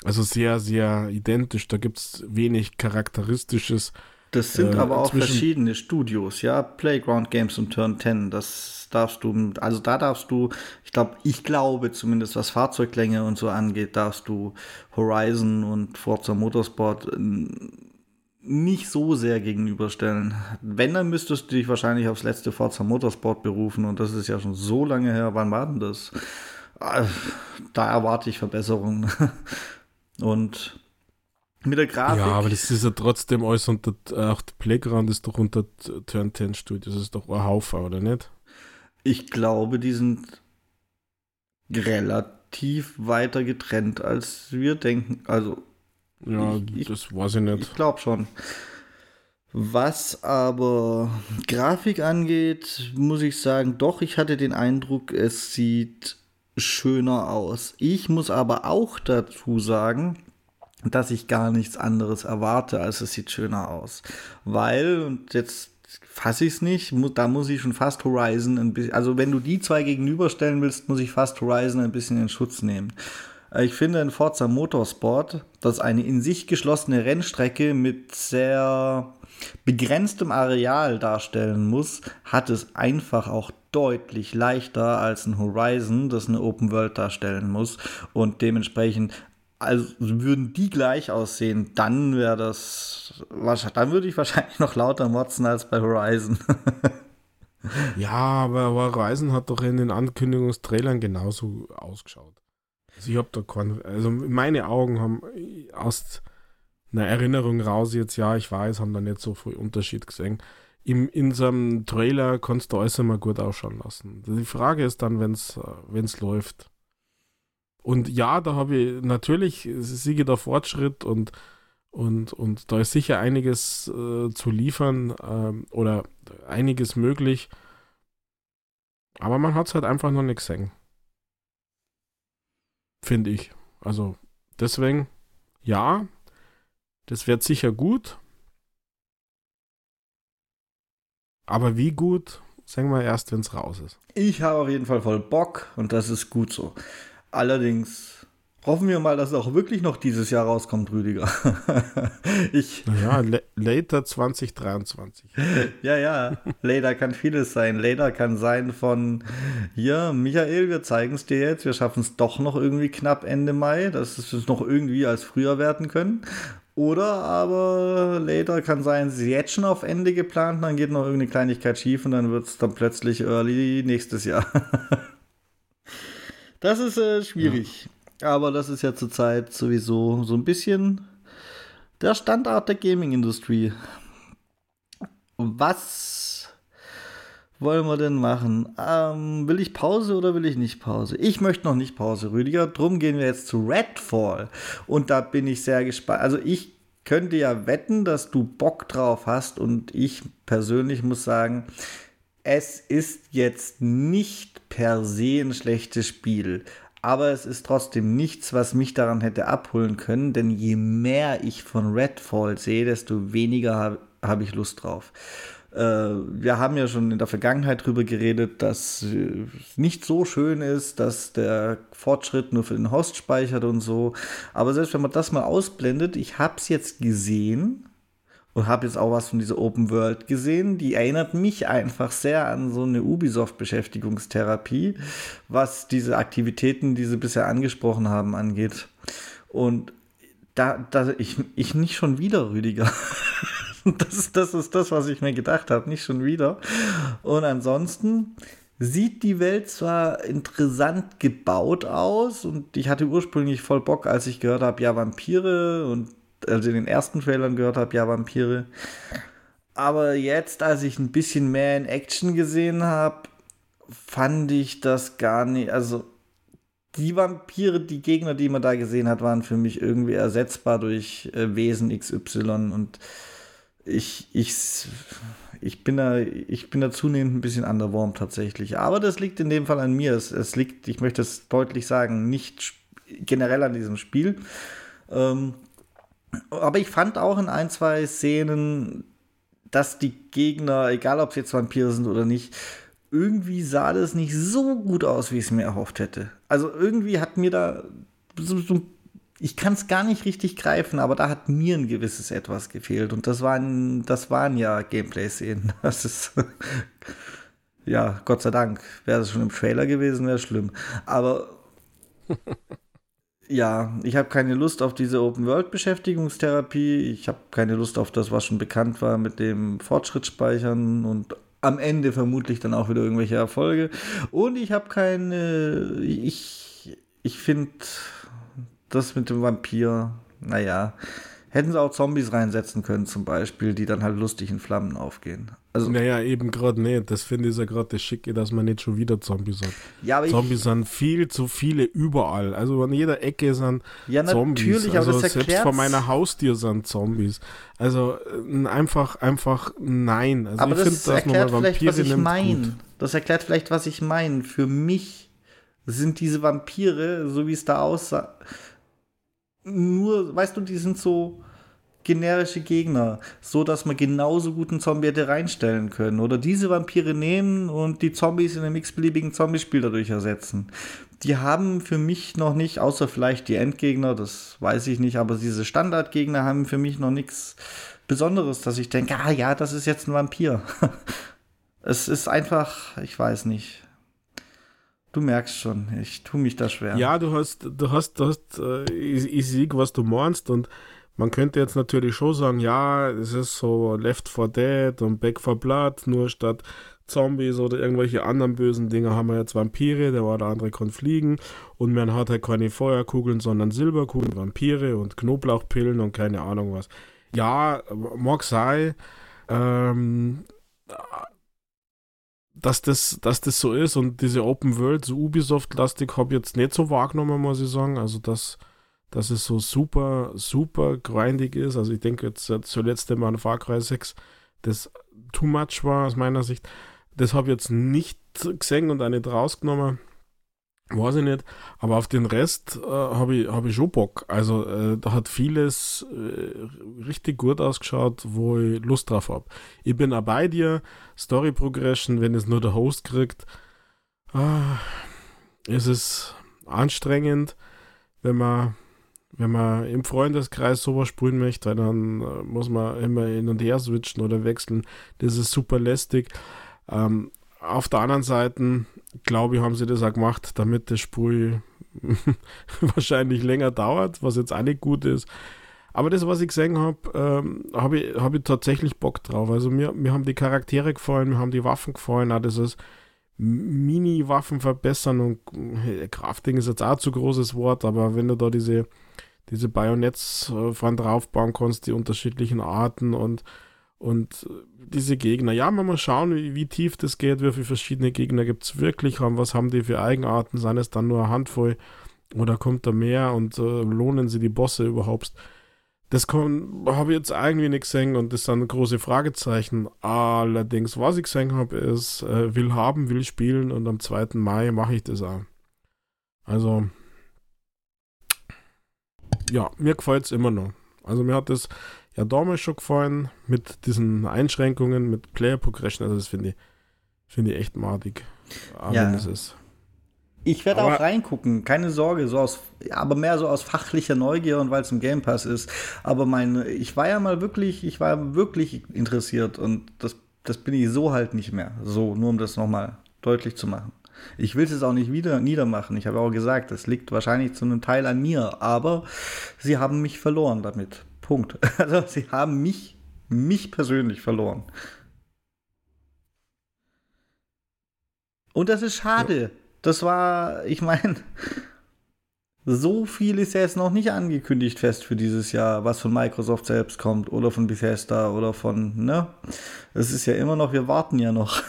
also sehr, sehr identisch. Da gibt es wenig Charakteristisches. Das sind Äh, aber auch verschiedene Studios, ja. Playground Games und Turn 10, das darfst du, also da darfst du, ich glaube, ich glaube zumindest, was Fahrzeuglänge und so angeht, darfst du Horizon und Forza Motorsport äh, nicht so sehr gegenüberstellen. Wenn, dann müsstest du dich wahrscheinlich aufs letzte Forza Motorsport berufen und das ist ja schon so lange her. Wann war denn das? Ah, Da erwarte ich Verbesserungen. [LAUGHS] Und mit der Grafik. Ja, aber das ist ja trotzdem alles unter, auch der Playground ist doch unter Turn 10 Studios, das ist doch ein Haufen, oder nicht? Ich glaube, die sind relativ weiter getrennt, als wir denken. Also, Ja, Ich- das weiß ich nicht. ich glaube schon. Was aber Grafik angeht, muss ich sagen, doch, ich hatte den Eindruck, es sieht schöner aus. Ich muss aber auch dazu sagen, dass ich gar nichts anderes erwarte, als es sieht schöner aus. Weil, und jetzt fasse ich es nicht, mu da muss ich schon fast Horizon ein bisschen, also wenn du die zwei gegenüberstellen willst, muss ich fast Horizon ein bisschen in Schutz nehmen. Äh, Ich finde in Forza Motorsport, dass eine in sich geschlossene Rennstrecke mit sehr begrenztem Areal darstellen muss, hat es einfach auch deutlich leichter als ein Horizon, das eine Open World darstellen muss. Und dementsprechend, also würden die gleich aussehen, dann wäre das, dann würde ich [LAUGHS] wahrscheinlich noch lauter motzen als bei Horizon. [LAUGHS] Ja, aber Horizon hat doch in den Ankündigungstrailern genauso ausgeschaut. Also ich habe da keinen, also meine Augen haben aus einer Erinnerung raus jetzt, ja, ich weiß, haben da nicht so viel Unterschied gesehen. Im, in so einem Trailer kannst du alles immer gut ausschauen lassen. Die Frage ist dann, wenn es läuft. Und ja, da habe ich natürlich, siege der Fortschritt und, und, und da ist sicher einiges äh, zu liefern ähm, oder einiges möglich. Aber man hat es halt einfach noch nicht gesehen. Finde ich. Also deswegen, ja, das wird sicher gut. Aber wie gut, sagen wir erst, wenn es raus ist. Ich habe auf jeden Fall voll Bock und das ist gut so. Allerdings hoffen wir mal, dass es auch wirklich noch dieses Jahr rauskommt, Rüdiger. [LAUGHS] ich, Naja, la- later 2023. [LAUGHS] ja, ja, Later kann vieles sein. Later kann sein von, hier, Michael, wir zeigen es dir jetzt, wir schaffen es doch noch irgendwie knapp Ende Mai, dass es uns noch irgendwie als früher werden können. Oder aber later kann sein, es ist jetzt schon auf Ende geplant, dann geht noch irgendeine Kleinigkeit schief und dann wird es dann plötzlich early nächstes Jahr. [LAUGHS] das ist äh, schwierig. Aber das ist ja zurzeit sowieso so ein bisschen der Standard der Gaming-Industrie. Was wollen wir denn machen? Ähm, will ich Pause oder will ich nicht Pause? Ich möchte noch nicht Pause, Rüdiger. Drum gehen wir jetzt zu Redfall. Und da bin ich sehr gespannt. Also ich könnte ja wetten, dass du Bock drauf hast. Und ich persönlich muss sagen, es ist jetzt nicht per se ein schlechtes Spiel. Aber es ist trotzdem nichts, was mich daran hätte abholen können, denn je mehr ich von Redfall sehe, desto weniger habe hab ich Lust drauf. Äh, wir haben ja schon in der Vergangenheit drüber geredet, dass äh, es nicht so schön ist, dass der Fortschritt nur für den Host speichert und so. Aber selbst wenn man das mal ausblendet, ich habe es jetzt gesehen und habe jetzt auch was von dieser Open World gesehen. Die erinnert mich einfach sehr an so eine Ubisoft-Beschäftigungstherapie, was diese Aktivitäten, die sie bisher angesprochen haben, angeht. Und da, da ich, ich nicht schon wieder, Rüdiger. [LAUGHS] Das das ist das, was ich mir gedacht habe, nicht schon wieder. Und ansonsten sieht die Welt zwar interessant gebaut aus und ich hatte ursprünglich voll Bock, als ich gehört habe, ja, Vampire und also in den ersten Trailern gehört habe, ja, Vampire. Aber jetzt, als ich ein bisschen mehr in Action gesehen habe, fand ich das gar nicht. Also, die Vampire, die Gegner, die man da gesehen hat, waren für mich irgendwie ersetzbar durch äh, Wesen XY. Und ich, ich, ich, bin da, ich bin da zunehmend ein bisschen underwarm tatsächlich. Aber das liegt in dem Fall an mir. Es, es liegt, ich möchte es deutlich sagen, nicht generell an diesem Spiel. Ähm, aber ich fand auch in ein, zwei Szenen, dass die Gegner, egal ob sie jetzt Vampire sind oder nicht, irgendwie sah das nicht so gut aus, wie ich es mir erhofft hätte. Also irgendwie hat mir da so, so ich kann es gar nicht richtig greifen, aber da hat mir ein gewisses Etwas gefehlt. Und das waren, das waren ja Gameplay-Szenen. [LAUGHS] Das ist. [LAUGHS] ja, Gott sei Dank. Wäre es schon im Trailer gewesen, wäre schlimm. Aber. [LAUGHS] ja, ich habe keine Lust auf diese Open-World-Beschäftigungstherapie. Ich habe keine Lust auf das, was schon bekannt war mit dem Fortschrittsspeichern und am Ende vermutlich dann auch wieder irgendwelche Erfolge. Und ich habe keine. Ich, ich finde das mit dem Vampir, naja, hätten sie auch Zombies reinsetzen können, zum Beispiel, die dann halt lustig in Flammen aufgehen. Also, naja, eben gerade nicht. Das finde ich ja gerade das Schicke, dass man nicht schon wieder Zombies hat. Ja, Zombies ich, sind viel zu viele überall. Also an jeder Ecke sind ja, Zombies. Natürlich, also aber das selbst vor meiner Haustür sind Zombies. Also einfach, einfach nein. Also aber ich das find, erklärt vielleicht, was ich meine. Das erklärt vielleicht, was ich meine. Für mich sind diese Vampire, so wie es da aussah, nur, weißt du, die sind so generische Gegner, so dass man genauso gut einen Zombie hätte reinstellen können. Oder diese Vampire nehmen und die Zombies in einem x-beliebigen Zombiespiel dadurch ersetzen. Die haben für mich noch nicht, außer vielleicht die Endgegner, das weiß ich nicht, aber diese Standardgegner haben für mich noch nichts Besonderes, dass ich denke, ah ja, das ist jetzt ein Vampir. [LAUGHS] es ist einfach, ich weiß nicht. Du merkst schon, ich tue mich da schwer. Ja, du hast, du hast, du hast, äh, ich, ich sehe, was du meinst und man könnte jetzt natürlich schon sagen, ja, es ist so Left 4 Dead und Back 4 Blood, nur statt Zombies oder irgendwelche anderen bösen Dinge haben wir jetzt Vampire, der war der andere kann fliegen und man hat halt keine Feuerkugeln, sondern Silberkugeln, Vampire und Knoblauchpillen und keine Ahnung was. Ja, mag sein. Ähm, dass das, dass das so ist und diese Open World, so Ubisoft-lastig, habe ich jetzt nicht so wahrgenommen, muss ich sagen. Also, dass, dass es so super, super grindig ist. Also, ich denke jetzt zuletzt immer an Far Cry 6, das too much war aus meiner Sicht. Das habe ich jetzt nicht gesehen und auch nicht rausgenommen. Weiß ich nicht, aber auf den Rest äh, habe ich, hab ich schon Bock. Also äh, da hat vieles äh, richtig gut ausgeschaut, wo ich Lust drauf habe. Ich bin auch bei dir. Story Progression, wenn es nur der Host kriegt, ah, ist es anstrengend, wenn man, wenn man im Freundeskreis sowas spielen möchte, weil dann äh, muss man immer hin und her switchen oder wechseln. Das ist super lästig. Ähm, auf der anderen Seite, glaube ich, haben sie das auch gemacht, damit das Spiel [LAUGHS] wahrscheinlich länger dauert, was jetzt auch nicht gut ist. Aber das, was ich gesehen habe, ähm, habe ich, hab ich tatsächlich Bock drauf. Also mir, mir haben die Charaktere gefallen, mir haben die Waffen gefallen, auch dieses Mini-Waffen verbessern und hey, Crafting ist jetzt auch zu großes Wort, aber wenn du da diese, diese Bayonets äh, von draufbauen kannst, die unterschiedlichen Arten und und diese Gegner, ja, muss schauen, wie, wie, tief das geht, wie viele verschiedene Gegner gibt es wirklich, was haben die für Eigenarten, seien es dann nur eine Handvoll oder kommt da mehr und äh, lohnen sie die Bosse überhaupt? Das habe ich jetzt irgendwie nicht gesehen und das sind große Fragezeichen. Allerdings, was ich gesehen habe, ist, äh, will haben, will spielen und am 2. Mai mache ich das auch. Also, ja, mir gefällt es immer noch. Also mir hat das ja damals schon gefallen mit diesen Einschränkungen, mit Player Progression. Also das finde ich, finde ich echt madig. Aber ja. es ist. Ich werde auch reingucken, keine Sorge, so aus, aber mehr so aus fachlicher Neugier und weil es im Game Pass ist. Aber mein, ich war ja mal wirklich, ich war wirklich interessiert und das, das bin ich so halt nicht mehr. So, nur um das nochmal deutlich zu machen. Ich will es auch nicht wieder niedermachen. Ich habe auch gesagt, das liegt wahrscheinlich zu einem Teil an mir, aber sie haben mich verloren damit. Punkt. [LAUGHS] Also sie haben mich, mich persönlich verloren. Und das ist schade. Ja. Das war, ich meine, so viel ist ja jetzt noch nicht angekündigt fest für dieses Jahr, was von Microsoft selbst kommt oder von Bethesda oder von, ne? Es ist ja immer noch, wir warten ja noch.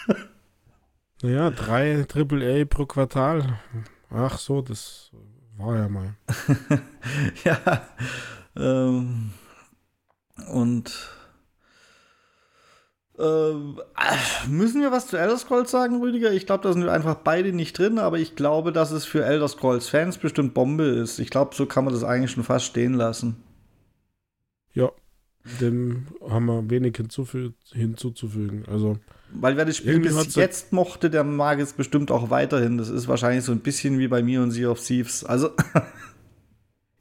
[LAUGHS] naja, drei AAA pro Quartal. Ach so, das war ja mal. [LAUGHS] ja. Ähm, und äh, müssen wir was zu Elder Scrolls sagen, Rüdiger? Ich glaube, da sind wir einfach beide nicht drin, aber ich glaube, dass es für Elder Scrolls-Fans bestimmt Bombe ist. Ich glaube, so kann man das eigentlich schon fast stehen lassen. Ja, dem haben wir wenig hinzuzufügen. Also, Weil wer das Spiel bis jetzt mochte, der mag es bestimmt auch weiterhin. Das ist wahrscheinlich so ein bisschen wie bei mir und Sea of Thieves. Also. [LAUGHS]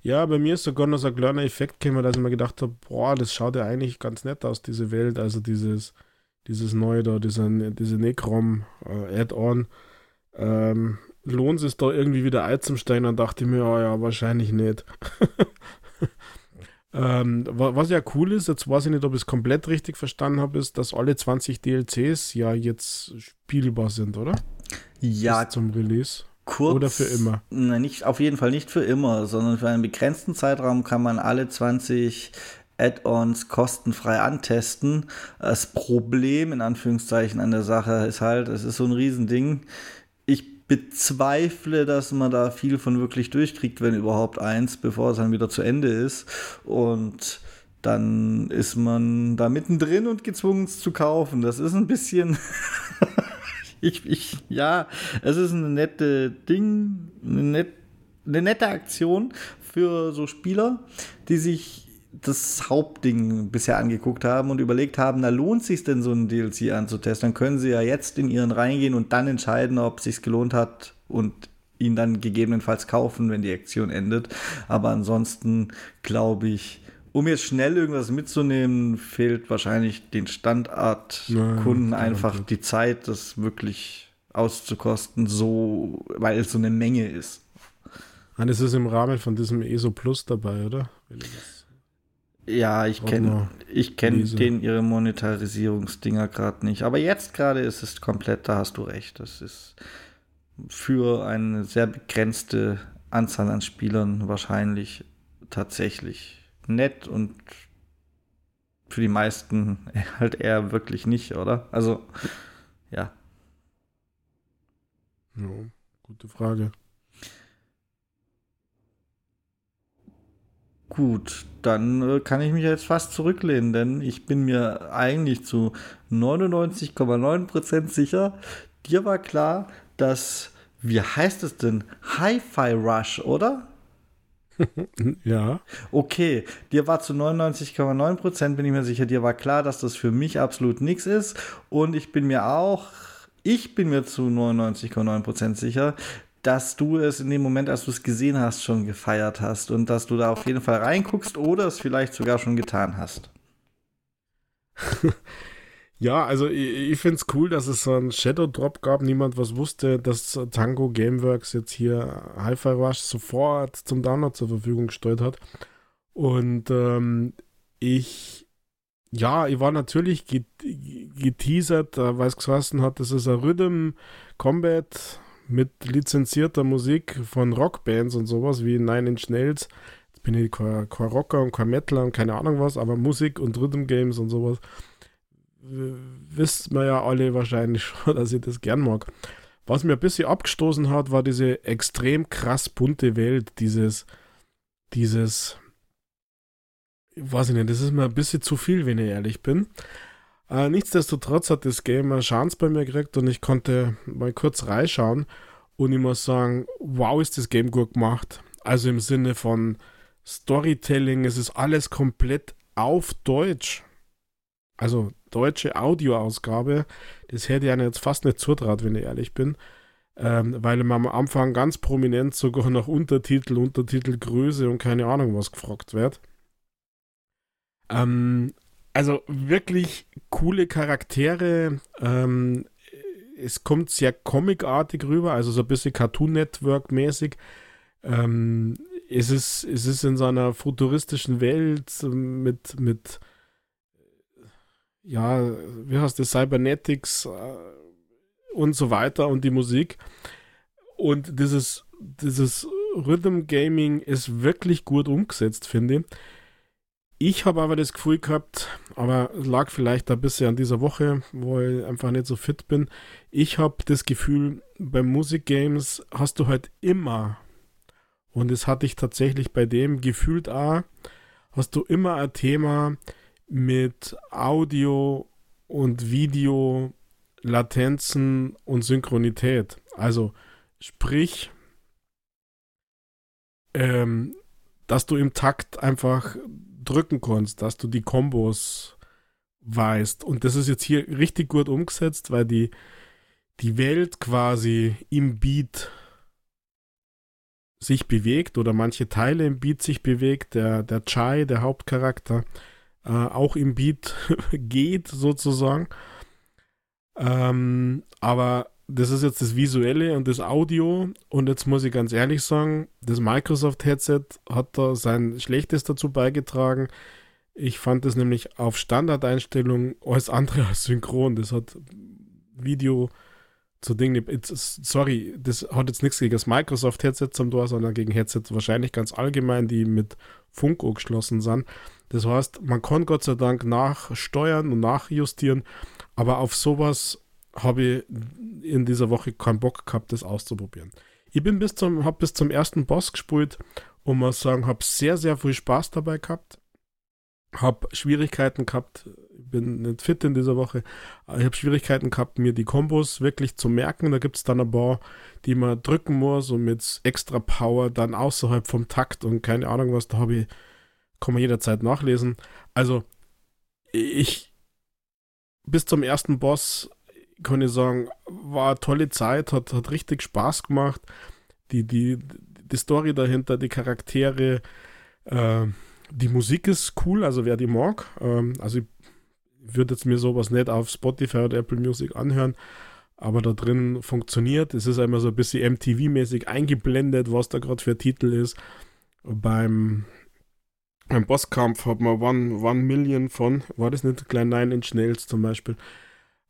Ja, bei mir ist sogar noch so ein kleiner Effekt gekommen, dass ich mir gedacht habe, boah, das schaut ja eigentlich ganz nett aus, diese Welt. Also dieses, dieses neue da, dieser, diese Necrom-Add-on. Äh, ähm, lohnt es da irgendwie wieder einzusteigen? Dann dachte ich mir, oh ja, wahrscheinlich nicht. [LAUGHS] ähm, was ja cool ist, jetzt weiß ich nicht, ob ich es komplett richtig verstanden habe, ist, dass alle 20 DLCs ja jetzt spielbar sind, oder? Ja. Bis zum Release. Kurz, Oder für immer? Nein, nicht, auf jeden Fall nicht für immer, sondern für einen begrenzten Zeitraum kann man alle 20 Add-ons kostenfrei antesten. Das Problem in Anführungszeichen an der Sache ist halt, es ist so ein Riesending. Ich bezweifle, dass man da viel von wirklich durchkriegt, wenn überhaupt eins, bevor es dann wieder zu Ende ist. Und dann ist man da mittendrin und gezwungen es zu kaufen. Das ist ein bisschen. [LAUGHS] ich, ich, ja, es ist eine nette Ding, eine, net, eine nette Aktion für so Spieler, die sich das Hauptding bisher angeguckt haben und überlegt haben, na lohnt sich denn so ein DLC anzutesten? Dann können sie ja jetzt in ihren reingehen und dann entscheiden, ob es sich gelohnt hat und ihn dann gegebenenfalls kaufen, wenn die Aktion endet. Aber ansonsten glaube ich, um jetzt schnell irgendwas mitzunehmen, fehlt wahrscheinlich den Standardkunden einfach die Zeit, das wirklich auszukosten, so, weil es so eine Menge ist. Und es ist im Rahmen von diesem ESO Plus dabei, oder? Ja, ich kenne ich kenn den ihre Monetarisierungsdinger gerade nicht. Aber jetzt gerade ist es komplett, da hast du recht. Das ist für eine sehr begrenzte Anzahl an Spielern wahrscheinlich tatsächlich nett und für die meisten [LAUGHS] halt eher wirklich nicht, oder? Also, ja. Ja, gute Frage. Gut, dann äh, kann ich mich jetzt fast zurücklehnen, denn ich bin mir eigentlich zu 99,9% sicher, dir war klar, dass, wie heißt es denn, Hi-Fi Rush, oder? [LAUGHS] ja. Okay, dir war zu 99,9% bin ich mir sicher, dir war klar, dass das für mich absolut nichts ist. Und ich bin mir auch, ich bin mir zu 99,9% sicher, dass du es in dem Moment, als du es gesehen hast, schon gefeiert hast und dass du da auf jeden Fall reinguckst oder es vielleicht sogar schon getan hast. [LAUGHS] Ja, also ich, ich finde es cool, dass es so einen Shadow Drop gab. Niemand was wusste, dass Tango Gameworks jetzt hier Hi-Fi Rush sofort zum Download zur Verfügung gestellt hat. Und ähm, ich, ja, ich war natürlich geteasert, weil es geheißen hat, das ist ein Rhythm Combat mit lizenzierter Musik von Rockbands und sowas wie Nine Inch Nails. Jetzt bin ich kein, kein Rocker und kein Metaler und keine Ahnung was, aber Musik und Rhythm Games und sowas wisst man ja alle wahrscheinlich schon, [LAUGHS] dass ich das gern mag. Was mir ein bisschen abgestoßen hat, war diese extrem krass bunte Welt, dieses, dieses, ich weiß ich nicht, das ist mir ein bisschen zu viel, wenn ich ehrlich bin. Äh, nichtsdestotrotz hat das Game eine Chance bei mir gekriegt und ich konnte mal kurz reinschauen und ich muss sagen, wow, ist das Game gut gemacht. Also im Sinne von Storytelling, es ist alles komplett auf Deutsch. Also deutsche Audioausgabe, das hätte ich ja jetzt fast nicht zutraut, wenn ich ehrlich bin. Ähm, weil man am Anfang ganz prominent sogar nach Untertitel, Untertitelgröße und keine Ahnung was gefragt wird. Ähm, also wirklich coole Charaktere. Ähm, es kommt sehr comicartig rüber, also so ein bisschen Cartoon Network mäßig. Ähm, es, ist, es ist in so einer futuristischen Welt mit, mit ja, wie heißt das, Cybernetics äh, und so weiter und die Musik. Und dieses dieses Rhythm Gaming ist wirklich gut umgesetzt, finde ich. Ich habe aber das Gefühl gehabt, aber lag vielleicht ein bisschen an dieser Woche, wo ich einfach nicht so fit bin. Ich habe das Gefühl, bei Musikgames hast du halt immer, und das hatte ich tatsächlich bei dem gefühlt auch, hast du immer ein Thema mit Audio und Video, Latenzen und Synchronität. Also sprich, ähm, dass du im Takt einfach drücken kannst, dass du die Kombos weißt. Und das ist jetzt hier richtig gut umgesetzt, weil die, die Welt quasi im Beat sich bewegt oder manche Teile im Beat sich bewegt. Der, der Chai, der Hauptcharakter, äh, auch im Beat [LAUGHS] geht sozusagen. Ähm, aber das ist jetzt das Visuelle und das Audio. Und jetzt muss ich ganz ehrlich sagen, das Microsoft-Headset hat da sein Schlechtes dazu beigetragen. Ich fand das nämlich auf Standardeinstellung alles andere [LAUGHS] als synchron. Das hat Video zu Dingen. Sorry, das hat jetzt nichts gegen das Microsoft-Headset zum Tor, sondern gegen Headsets wahrscheinlich ganz allgemein, die mit Funk geschlossen sind. Das heißt, man kann Gott sei Dank nachsteuern und nachjustieren, aber auf sowas habe ich in dieser Woche keinen Bock gehabt, das auszuprobieren. Ich bin bis zum, habe bis zum ersten Boss gespielt und muss sagen, habe sehr, sehr viel Spaß dabei gehabt. Habe Schwierigkeiten gehabt, bin nicht fit in dieser Woche. Ich habe Schwierigkeiten gehabt, mir die Kombos wirklich zu merken. Da gibt es dann ein paar, die man drücken muss und mit extra Power dann außerhalb vom Takt und keine Ahnung was. Da habe ich, kann man jederzeit nachlesen. Also, ich bis zum ersten Boss kann ich sagen, war eine tolle Zeit, hat, hat richtig Spaß gemacht. Die, die, die Story dahinter, die Charaktere, äh, die Musik ist cool, also wer die mag. Ähm, also ich würde jetzt mir sowas nicht auf Spotify oder Apple Music anhören, aber da drin funktioniert. Es ist einmal so ein bisschen MTV-mäßig eingeblendet, was da gerade für Titel ist. Beim, beim Bosskampf hat man One, One Million von, war das nicht Klein Nine Inch Nails zum Beispiel?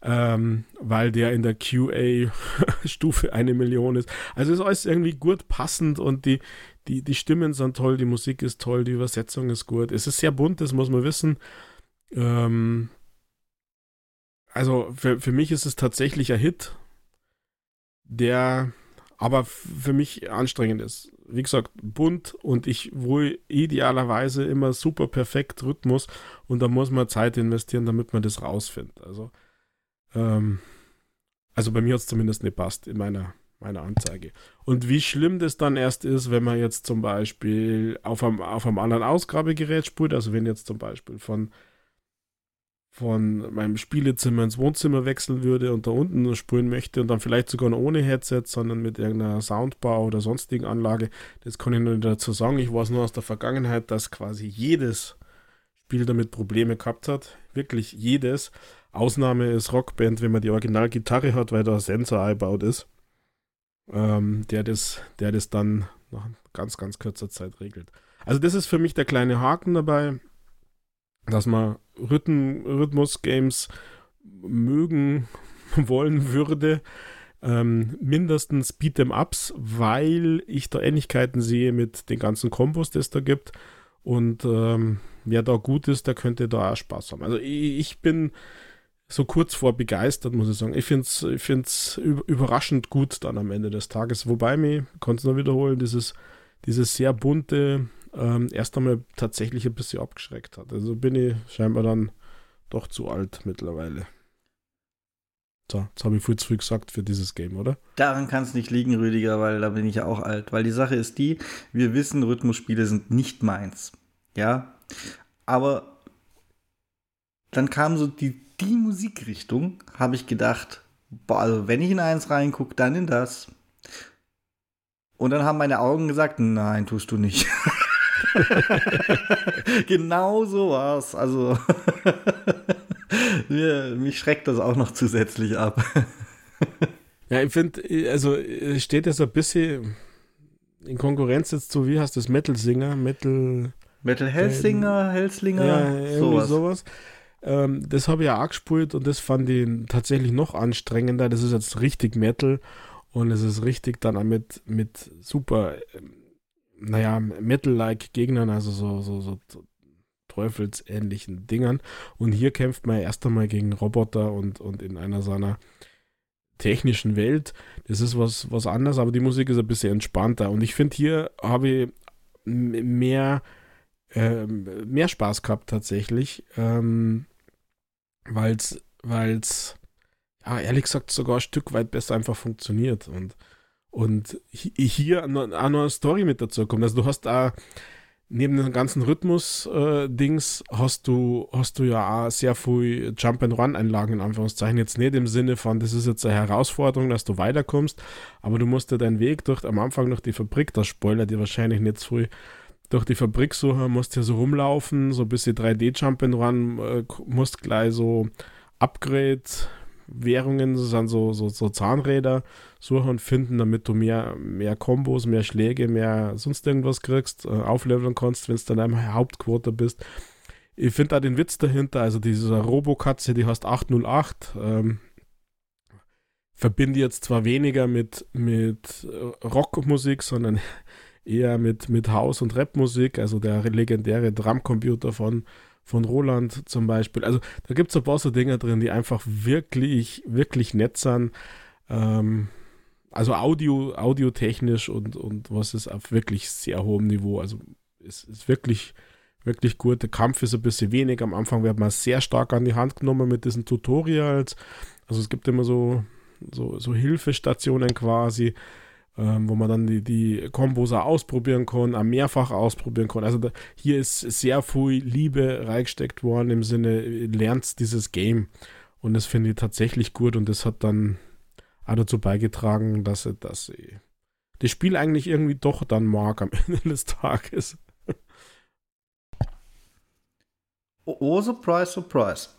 Ähm, weil der in der QA-Stufe [LAUGHS] eine Million ist. Also ist alles irgendwie gut passend und die, die, die Stimmen sind toll, die Musik ist toll, die Übersetzung ist gut. Es ist sehr bunt, das muss man wissen. Ähm, also für, für mich ist es tatsächlich ein Hit, der aber für mich anstrengend ist. Wie gesagt, bunt und ich wohl idealerweise immer super perfekt Rhythmus und da muss man Zeit investieren, damit man das rausfindet. Also ähm, also bei mir hat es zumindest nicht passt in meiner, meiner Anzeige. Und wie schlimm das dann erst ist, wenn man jetzt zum Beispiel auf einem, auf einem anderen Ausgabegerät spielt, also wenn jetzt zum Beispiel von, von meinem Spielezimmer ins Wohnzimmer wechseln würde und da unten nur spielen möchte und dann vielleicht sogar ohne Headset, sondern mit irgendeiner Soundbar oder sonstigen Anlage, das kann ich nur dazu sagen. Ich weiß nur aus der Vergangenheit, dass quasi jedes Spiel damit Probleme gehabt hat. Wirklich jedes. Ausnahme ist Rockband, wenn man die Originalgitarre hat, weil da Sensor eingebaut ist, ähm, der, das, der das dann nach ganz, ganz kurzer Zeit regelt. Also das ist für mich der kleine Haken dabei, dass man Rhythm, Rhythmus-Games mögen [LAUGHS] wollen würde. Ähm, mindestens Beat'em-Ups, weil ich da Ähnlichkeiten sehe mit den ganzen Kombos, die es da gibt. Und ähm, wer da gut ist, der könnte da auch Spaß haben. Also ich, ich bin so kurz vor begeistert, muss ich sagen. Ich finde es ich find's überraschend gut dann am Ende des Tages. Wobei mir, konnte es noch wiederholen, dieses, dieses sehr bunte ähm, erst einmal tatsächlich ein bisschen abgeschreckt hat. Also bin ich scheinbar dann doch zu alt mittlerweile. So, jetzt habe ich viel zu früh gesagt für dieses Game, oder? Daran kann es nicht liegen, Rüdiger, weil da bin ich ja auch alt. Weil die Sache ist die, wir wissen, Rhythmusspiele sind nicht meins. Ja. Aber dann kam so die die Musikrichtung habe ich gedacht, boah, also wenn ich in eins reingucke, dann in das. Und dann haben meine Augen gesagt, nein, tust du nicht. [LAUGHS] genau so war's. Also [LAUGHS] mir, mich schreckt das auch noch zusätzlich ab. ja, ich finde, also steht ja so ein bisschen in Konkurrenz jetzt zu, wie heißt das, Metal-Singer, Metal... Metal Hellsinger, Hellslinger, ja, sowas. sowas. Ähm, das habe ich ja auch gespielt und das fand ich tatsächlich noch anstrengender. Das ist jetzt richtig Metal. Und es ist richtig dann mit, mit super, ähm, naja, Metal-like Gegnern, also so, so, so teufelsähnlichen Dingern. Und hier kämpft man erst einmal gegen Roboter und, und in einer seiner technischen Welt. Das ist was, was anderes, aber die Musik ist ein bisschen entspannter. Und ich finde, hier habe ich mehr, äh, mehr Spaß gehabt tatsächlich, ähm, weil es, ja, ehrlich gesagt, sogar ein Stück weit besser einfach funktioniert. Und, und hier auch noch eine Story mit dazu kommt. Also du hast da neben den ganzen Rhythmus-Dings äh, hast du, hast du ja auch sehr viel Jump-and-Run-Einlagen in Anführungszeichen. Jetzt nicht im Sinne von, das ist jetzt eine Herausforderung, dass du weiterkommst, aber du musst dir deinen Weg durch am Anfang durch die Fabrik, das spoilert dir wahrscheinlich nicht zu früh, durch die Fabrik suchen, musst ja so rumlaufen, so ein bisschen 3D-Jump-and-Run, äh, musst gleich so Upgrade Währungen, das sind so, so, so Zahnräder, suchen und finden, damit du mehr, mehr Kombos, mehr Schläge, mehr sonst irgendwas kriegst, äh, aufleveln kannst, wenn es dann einmal Hauptquote bist. Ich finde da den Witz dahinter, also diese Robokatze, die hast 808, ähm, verbinde jetzt zwar weniger mit, mit Rockmusik, sondern eher mit, mit House- und Rapmusik, also der legendäre Drumcomputer von von Roland zum Beispiel. Also da gibt es ein paar so Dinge drin, die einfach wirklich, wirklich nett sind. Ähm, also Audio, audiotechnisch und, und was ist auf wirklich sehr hohem Niveau. Also es ist wirklich, wirklich gut. Der Kampf ist ein bisschen wenig. Am Anfang wird man sehr stark an die Hand genommen mit diesen Tutorials. Also es gibt immer so, so, so Hilfestationen quasi ähm, wo man dann die, die Kombos auch ausprobieren kann, auch mehrfach ausprobieren kann. Also da, hier ist sehr viel Liebe reingesteckt worden im Sinne, lernt dieses Game. Und das finde ich tatsächlich gut und das hat dann auch dazu beigetragen, dass, dass ich das Spiel eigentlich irgendwie doch dann mag am [LAUGHS] Ende des Tages. Oh, oh surprise, surprise.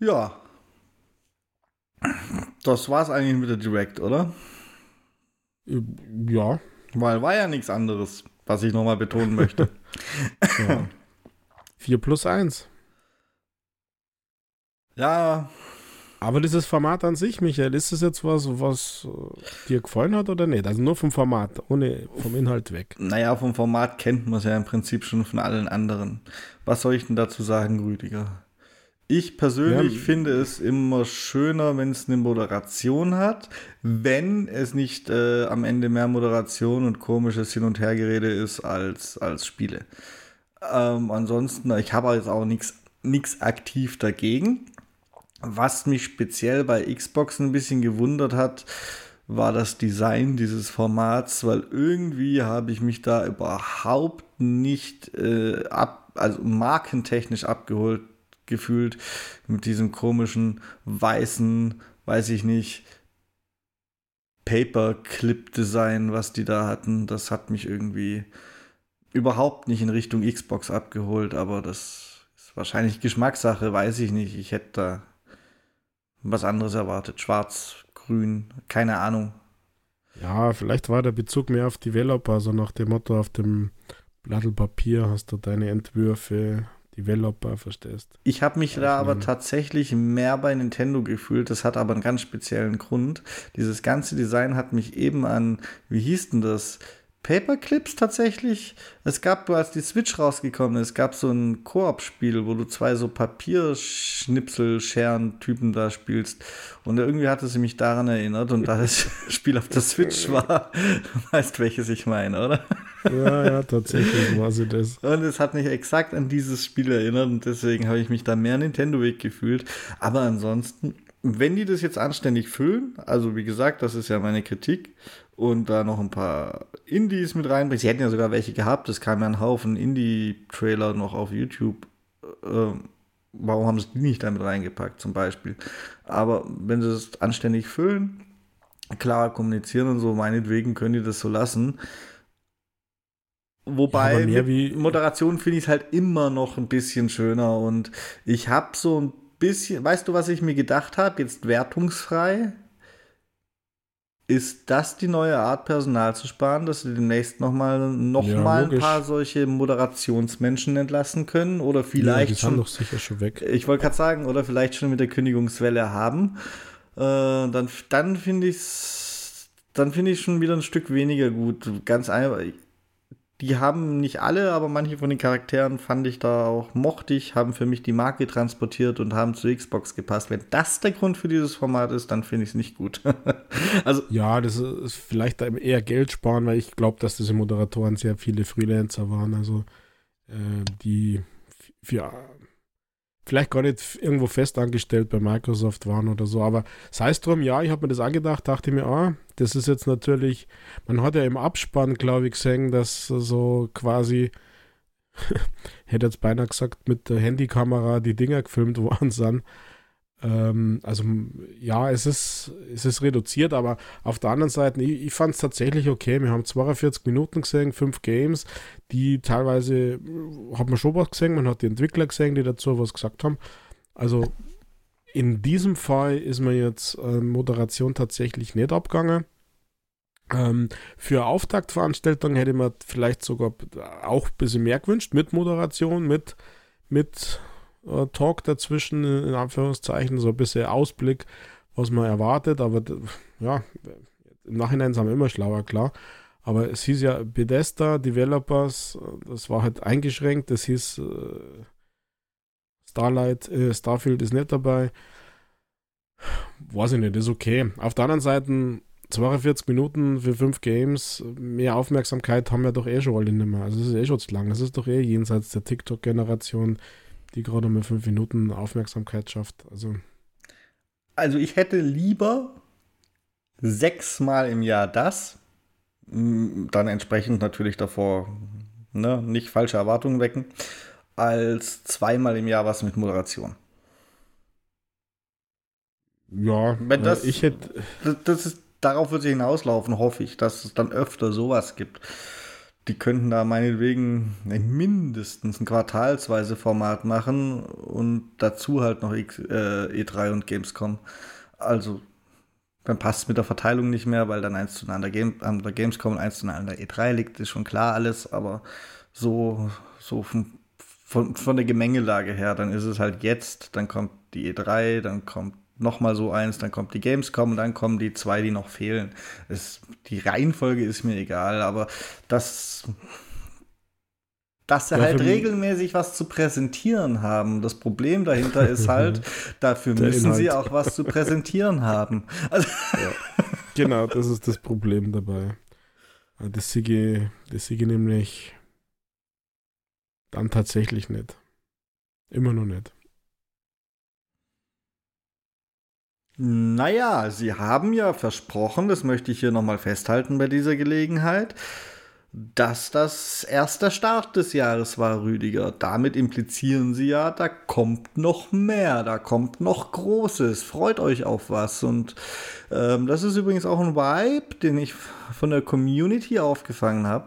Ja, das war's eigentlich mit der Direct, oder? Ja. Weil war ja nichts anderes, was ich nochmal betonen möchte. [LAUGHS] ja. 4 plus 1. Ja. Aber dieses Format an sich, Michael, ist es jetzt was, was äh, dir gefallen hat oder nicht? Also nur vom Format, ohne vom Inhalt weg. Naja, vom Format kennt man es ja im Prinzip schon von allen anderen. Was soll ich denn dazu sagen, Rüdiger? Ich persönlich ja. finde es immer schöner, wenn es eine Moderation hat, wenn es nicht äh, am Ende mehr Moderation und komisches Hin- und Hergerede ist als, als Spiele. Ähm, ansonsten, ich habe jetzt auch nichts aktiv dagegen. Was mich speziell bei Xbox ein bisschen gewundert hat, war das Design dieses Formats, weil irgendwie habe ich mich da überhaupt nicht äh, ab, also markentechnisch abgeholt gefühlt mit diesem komischen weißen, weiß ich nicht, Paperclip-Design, was die da hatten. Das hat mich irgendwie überhaupt nicht in Richtung Xbox abgeholt, aber das ist wahrscheinlich Geschmackssache, weiß ich nicht. Ich hätte da was anderes erwartet. Schwarz, grün, keine Ahnung. Ja, vielleicht war der Bezug mehr auf Developer, so nach dem Motto auf dem Blatt Papier hast du deine Entwürfe, Developer, verstehst. Ich habe mich da aber tatsächlich mehr bei Nintendo gefühlt. Das hat aber einen ganz speziellen Grund. Dieses ganze Design hat mich eben an, wie hieß denn das? Paperclips tatsächlich. Es gab, als die Switch rausgekommen ist, gab so ein Koop-Spiel, wo du zwei so Papierschnipsel-Scheren-Typen da spielst. Und irgendwie hatte sie mich daran erinnert. Und da das [LAUGHS] Spiel auf der Switch war, [LAUGHS] weißt welches ich meine, oder? Ja, ja, tatsächlich war sie das. Und es hat mich exakt an dieses Spiel erinnert. Und deswegen habe ich mich da mehr Nintendo-Weg gefühlt. Aber ansonsten, wenn die das jetzt anständig füllen, also wie gesagt, das ist ja meine Kritik, und da noch ein paar Indies mit reinbringen. Sie hätten ja sogar welche gehabt, es kam ja ein Haufen Indie-Trailer noch auf YouTube. Ähm, warum haben sie die nicht damit reingepackt, zum Beispiel? Aber wenn sie es anständig füllen, klar kommunizieren und so, meinetwegen können die das so lassen. Wobei ja, Moderation finde ich es halt immer noch ein bisschen schöner und ich habe so ein bisschen, weißt du, was ich mir gedacht habe, jetzt wertungsfrei? ist das die neue Art, Personal zu sparen, dass sie demnächst nochmal noch Ja, mal ein logisch. paar solche Moderationsmenschen entlassen können? Oder ja, die vielleicht sind schon, doch sicher schon weg. ich wollte gerade sagen, oder vielleicht schon mit der Kündigungswelle haben? Äh, dann dann finde ich es dann finde ich schon wieder ein Stück weniger gut. Ganz einfach. Die haben nicht alle, aber manche von den Charakteren fand ich da auch mochte ich, haben für mich die Marke transportiert und haben zu Xbox gepasst. Wenn das der Grund für dieses Format ist, dann finde ich es nicht gut. [LAUGHS] also Ja, das ist vielleicht eher Geld sparen, weil ich glaube, dass diese Moderatoren sehr viele Freelancer waren, also äh, die für vielleicht gar nicht irgendwo festangestellt bei Microsoft waren oder so, aber sei es drum, ja, ich habe mir das angedacht, dachte mir, ah, das ist jetzt natürlich, man hat ja im Abspann, glaube ich, gesehen, dass so quasi, [LAUGHS] hätte jetzt beinahe gesagt, mit der Handykamera die Dinger gefilmt [LAUGHS] worden sind. Ähm, also ja, es ist, es ist reduziert, aber auf der anderen Seite, ich, ich fand es tatsächlich okay. Wir haben 42 Minuten gesehen, fünf Games, die teilweise äh, hat man schon was gesehen, man hat die Entwickler gesehen, die dazu was gesagt haben. Also in diesem Fall ist mir jetzt äh, Moderation tatsächlich nicht abgegangen. Ähm, für Auftaktveranstaltungen hätte man vielleicht sogar auch ein bisschen mehr gewünscht, mit Moderation, mit, mit äh, Talk dazwischen, in Anführungszeichen, so ein bisschen Ausblick, was man erwartet, aber ja, im Nachhinein sind wir immer schlauer, klar. Aber es hieß ja Bethesda, Developers, äh, das war halt eingeschränkt, das hieß äh, Starlight, äh, Starfield ist nicht dabei. Weiß ich nicht, ist okay. Auf der anderen Seite 42 Minuten für fünf Games, mehr Aufmerksamkeit haben wir doch eh schon alle nicht mehr. Also das ist eh schon zu lang. Das ist doch eh jenseits der TikTok-Generation, die gerade mal fünf Minuten Aufmerksamkeit schafft. Also Also ich hätte lieber sechsmal im Jahr das, dann entsprechend natürlich davor ne, nicht falsche Erwartungen wecken, als zweimal im Jahr was mit Moderation. ja, Wenn das- äh, ich hätte Das, das ist, darauf wird es hinauslaufen, hoffe ich, dass es dann öfter sowas gibt. Die könnten da meinetwegen ne, mindestens ein quartalsweise Format machen und dazu halt noch X, äh, E3 und Gamescom. Also dann passt es mit der Verteilung nicht mehr, weil dann eins zu der, Game, an der Gamescom und eins zu nah an der E3 liegt, ist schon klar alles, aber so, so von, von der Gemengelage her, dann ist es halt jetzt, dann kommt die E3, dann kommt noch mal so eins, dann kommt die Gamescom und dann kommen die zwei, die noch fehlen. Es, die Reihenfolge ist mir egal, aber das, dass sie Ja, halt regelmäßig was zu präsentieren haben. Das Problem dahinter ist [LAUGHS] halt, dafür Der müssen sie Inhalt. auch was zu präsentieren [LAUGHS] haben. Also, Genau, das ist das Problem dabei. Äh, Das Sigi, das Sigi nämlich dann tatsächlich nicht. Immer noch nicht. Naja, sie haben ja versprochen, das möchte ich hier nochmal festhalten bei dieser Gelegenheit, dass das erster Start des Jahres war, Rüdiger. Damit implizieren sie ja, da kommt noch mehr, da kommt noch Großes. Freut euch auf was. Und ähm, das ist übrigens auch ein Vibe, den ich von der Community aufgefangen habe,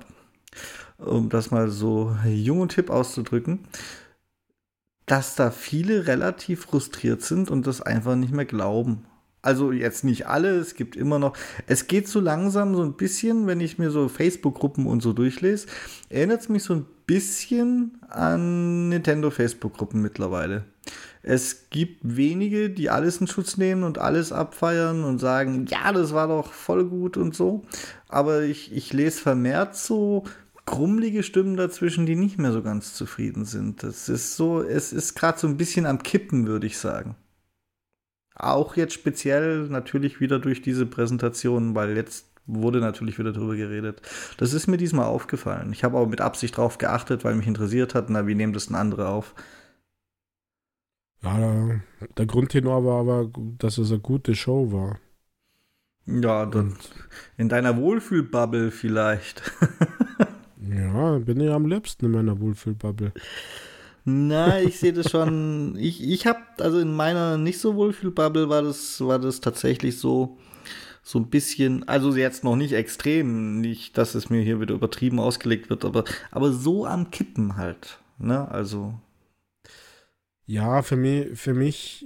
um das mal so jung und hip auszudrücken dass da viele relativ frustriert sind und das einfach nicht mehr glauben. Also jetzt nicht alle, es gibt immer noch, es geht so langsam so ein bisschen, wenn ich mir so Facebook-Gruppen und so durchlese, erinnert es mich so ein bisschen an Nintendo Facebook-Gruppen mittlerweile. Es gibt wenige, die alles in Schutz nehmen und alles abfeiern und sagen, ja, das war doch voll gut und so. Aber ich, ich lese vermehrt so krummelige Stimmen dazwischen, die nicht mehr so ganz zufrieden sind. Das ist so, es ist gerade so ein bisschen am Kippen, würde ich sagen. Auch jetzt speziell natürlich wieder durch diese Präsentation, weil jetzt wurde natürlich wieder drüber geredet. Das ist mir diesmal aufgefallen. Ich habe auch mit Absicht drauf geachtet, weil mich interessiert hat, na, wie nehmen das denn andere auf? Ja, der, der Grundtenor war aber, dass es eine gute Show war. Ja, dann in deiner Wohlfühlbubble vielleicht. [LAUGHS] Ja, bin ich am liebsten in meiner Wohlfühlbubble. Na, ich sehe das schon. Ich, ich habe, also in meiner nicht so Wohlfühlbubble war das, war das tatsächlich so, so ein bisschen, also jetzt noch nicht extrem, nicht, dass es mir hier wieder übertrieben ausgelegt wird, aber, aber so am Kippen halt. Ne, also. Ja, für mich, für mich,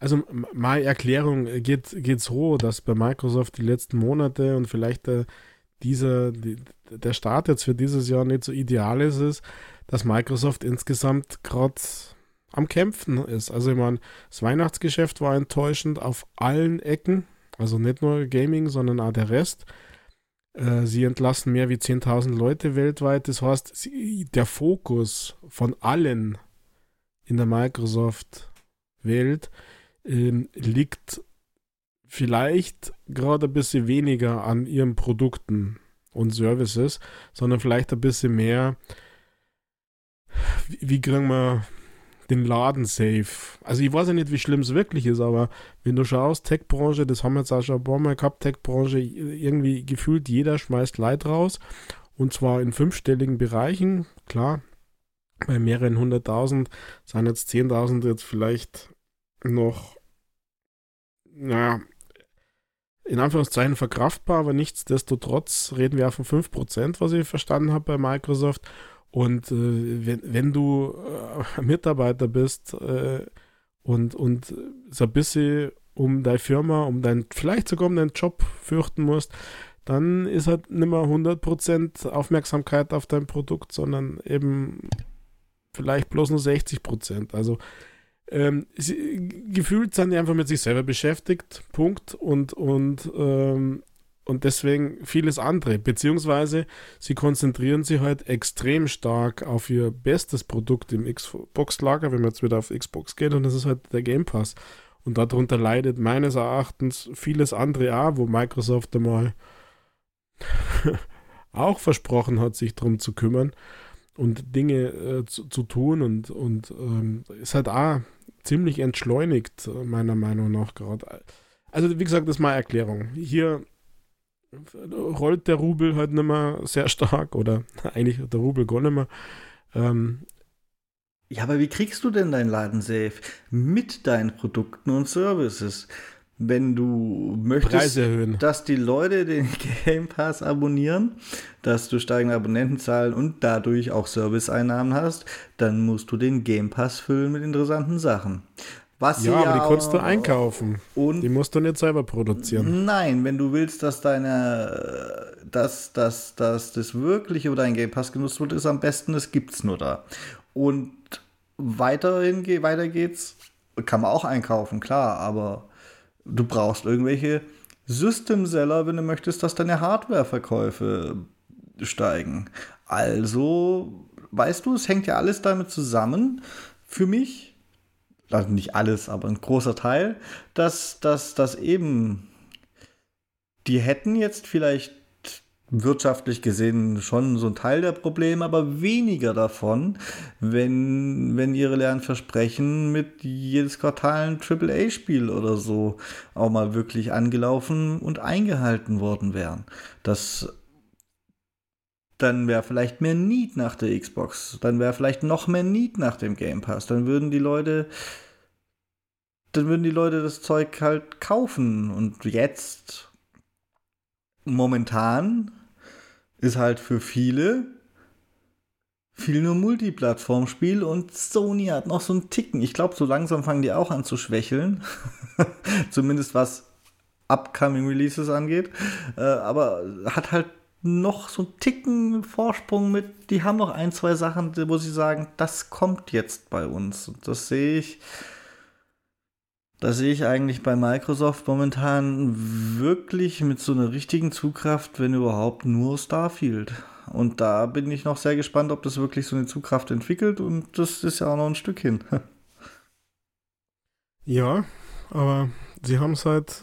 also meine Erklärung geht, geht so, dass bei Microsoft die letzten Monate und vielleicht der, dieser, die, der Start jetzt für dieses Jahr nicht so ideal ist, ist, dass Microsoft insgesamt gerade am Kämpfen ist. Also ich meine, das Weihnachtsgeschäft war enttäuschend auf allen Ecken, also nicht nur Gaming, sondern auch der Rest. Äh, sie entlassen mehr wie 10.000 Leute weltweit. Das heißt, der Fokus von allen in der Microsoft-Welt ähm, liegt vielleicht gerade ein bisschen weniger an ihren Produkten und Services, sondern vielleicht ein bisschen mehr, wie, wie kriegen wir den Laden safe. Also ich weiß ja nicht, wie schlimm es wirklich ist, aber wenn du schaust, Tech-Branche, das haben wir jetzt auch schon ein paar Mal gehabt, Tech-Branche, irgendwie gefühlt jeder schmeißt Leid raus und zwar in fünfstelligen Bereichen, klar, bei mehreren hunderttausend sind jetzt zehntausend jetzt vielleicht noch, naja, in Anführungszeichen verkraftbar, aber nichtsdestotrotz reden wir von 5%, was ich verstanden habe bei Microsoft. Und äh, wenn, wenn du äh, Mitarbeiter bist äh, und, und so ein bisschen um deine Firma, um dein, vielleicht sogar um deinen Job fürchten musst, dann ist halt nicht mehr 100% Aufmerksamkeit auf dein Produkt, sondern eben vielleicht bloß nur 60%. Also ähm, sie, gefühlt sind die einfach mit sich selber beschäftigt, Punkt. Und, und ähm, und deswegen vieles andere. Beziehungsweise sie konzentrieren sich halt extrem stark auf ihr bestes Produkt im Xbox-Lager, wenn man jetzt wieder auf Xbox geht, und das ist halt der Game Pass. Und darunter leidet meines Erachtens vieles andere auch, wo Microsoft einmal [LAUGHS] auch versprochen hat, sich darum zu kümmern und Dinge äh, zu, zu, tun und, und ähm, ist halt auch ziemlich entschleunigt, meiner Meinung nach gerade. Also, wie gesagt, das ist meine Erklärung. Hier rollt der Rubel halt nicht mehr sehr stark oder [LAUGHS] eigentlich der Rubel gar nicht mehr. Ähm, ja, aber wie kriegst du denn dein Laden safe? Mit deinen Produkten und Services. Wenn du möchtest, dass die Leute den [LAUGHS] Game Pass abonnieren, dass du steigende Abonnentenzahlen und dadurch auch Serviceeinnahmen hast, dann musst du den Game Pass füllen mit interessanten Sachen. Was ja, aber die kannst du einkaufen. Und die musst du nicht selber produzieren. Nein, wenn du willst, dass deine, dass, dass, dass das wirklich über deinen Game Pass genutzt wird, ist am besten, das gibt's nur da. Und weiterhin, weiter geht's, kann man auch einkaufen, klar, aber du brauchst irgendwelche System-Seller, wenn du möchtest, dass deine Hardware-Verkäufe steigen. Also, weißt du, es hängt ja alles damit zusammen. Für mich also nicht alles, aber ein großer Teil, dass, dass, dass eben die hätten jetzt vielleicht wirtschaftlich gesehen schon so ein Teil der Probleme, aber weniger davon, wenn, wenn ihre leeren Versprechen mit jedes Quartal ein AAA-Spiel oder so auch mal wirklich angelaufen und eingehalten worden wären. Das dann wäre vielleicht mehr Need nach der Xbox. Dann wäre vielleicht noch mehr Need nach dem Game Pass. Dann würden die Leute, dann würden die Leute das Zeug halt kaufen. Und jetzt, momentan, ist halt für viele viel nur Multiplattform-Spiel und Sony hat noch so einen Ticken. Ich glaube, so langsam fangen die auch an zu schwächeln. [LAUGHS] Zumindest was upcoming Releases angeht. Äh, aber hat halt noch so einen Ticken Vorsprung mit, die haben noch ein, zwei Sachen, wo sie sagen, das kommt jetzt bei uns. Und das sehe ich, das sehe ich eigentlich bei Microsoft momentan wirklich mit so einer richtigen Zugkraft, wenn überhaupt nur Starfield. Und da bin ich noch sehr gespannt, ob das wirklich so eine Zugkraft entwickelt und das ist ja auch noch ein Stück hin. [LAUGHS] Ja, aber sie haben es halt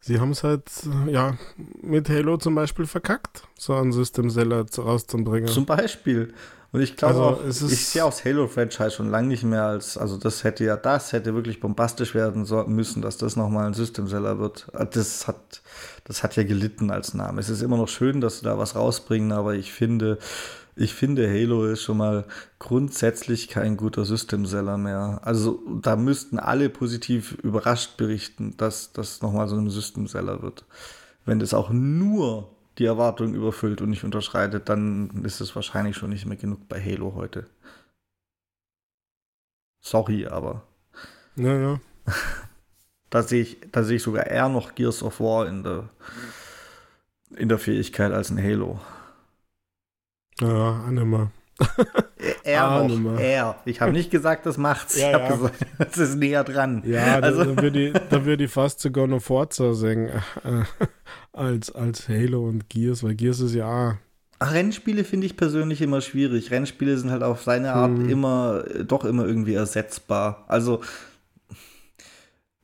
Sie haben es halt, ja, mit Halo zum Beispiel verkackt, so einen System Seller rauszubringen. Zum Beispiel. Und ich glaube also, auch, ich sehe auch das Halo-Franchise schon lange nicht mehr als, also das hätte ja, das hätte wirklich bombastisch werden müssen, dass das nochmal ein System-Seller wird. Ah, das hat, das hat ja gelitten als Name. Es ist immer noch schön, dass sie da was rausbringen, aber ich finde, ich finde, Halo ist schon mal grundsätzlich kein guter System-Seller mehr. Also da müssten alle positiv überrascht berichten, dass das nochmal so ein System-Seller wird. Wenn das auch nur die Erwartungen überfüllt und nicht unterschreitet, dann ist es wahrscheinlich schon nicht mehr genug bei Halo heute. Sorry, aber. Naja, [LAUGHS] da sehe ich, da sehe ich sogar eher noch Gears of War in der, in der Fähigkeit als ein Halo. Ja, Anima. Er ah, noch, er. Ich habe nicht gesagt, das macht's. Ja, ich habe ja. gesagt, [LAUGHS] es ist näher dran. Ja, also. da, da würde ich, würd ich fast sogar noch Forza äh, [LAUGHS] als, als Halo und Gears, weil Gears ist ja Rennspiele finde ich persönlich immer schwierig. Rennspiele sind halt auf seine Art hm. immer, doch immer irgendwie ersetzbar. Also,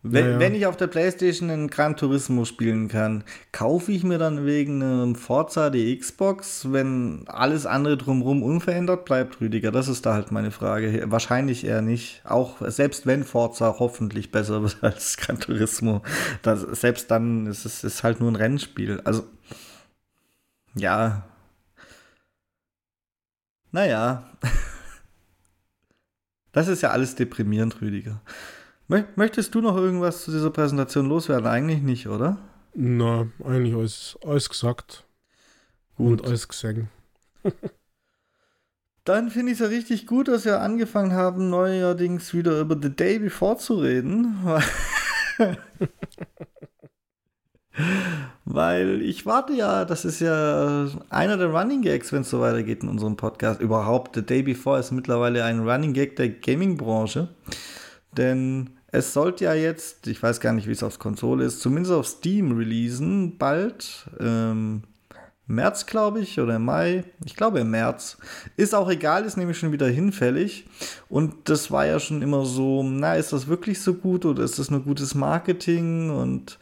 wenn, ja, wenn ich auf der Playstation einen Gran Turismo spielen kann, kaufe ich mir dann wegen einem Forza die Xbox, wenn alles andere drumherum unverändert bleibt, Rüdiger? Das ist da halt meine Frage. Wahrscheinlich eher nicht. Auch selbst wenn Forza hoffentlich besser [LAUGHS] wird als Gran Turismo, das, selbst dann ist es ist halt nur ein Rennspiel. Also, ja, naja. [LAUGHS] Das ist ja alles deprimierend, Rüdiger. Möchtest du noch irgendwas zu dieser Präsentation loswerden? Eigentlich nicht, oder? Na, eigentlich alles, alles gesagt. Gut. Und alles gesehen. [LAUGHS] Dann finde ich es ja richtig gut, dass wir angefangen haben, neuerdings wieder über The Day Before zu reden. Weil [LAUGHS] ich warte ja, das ist ja einer der Running Gags, wenn es so weitergeht in unserem Podcast. Überhaupt, The Day Before ist mittlerweile ein Running Gag der Gaming-Branche. Denn es sollte ja jetzt, ich weiß gar nicht, wie es auf Konsole ist, zumindest auf Steam releasen, bald. Ähm, März, glaube ich, oder Mai. Ich glaube im März. Ist auch egal, ist nämlich schon wieder hinfällig. Und das war ja schon immer so, na, ist das wirklich so gut oder ist das nur gutes Marketing? Und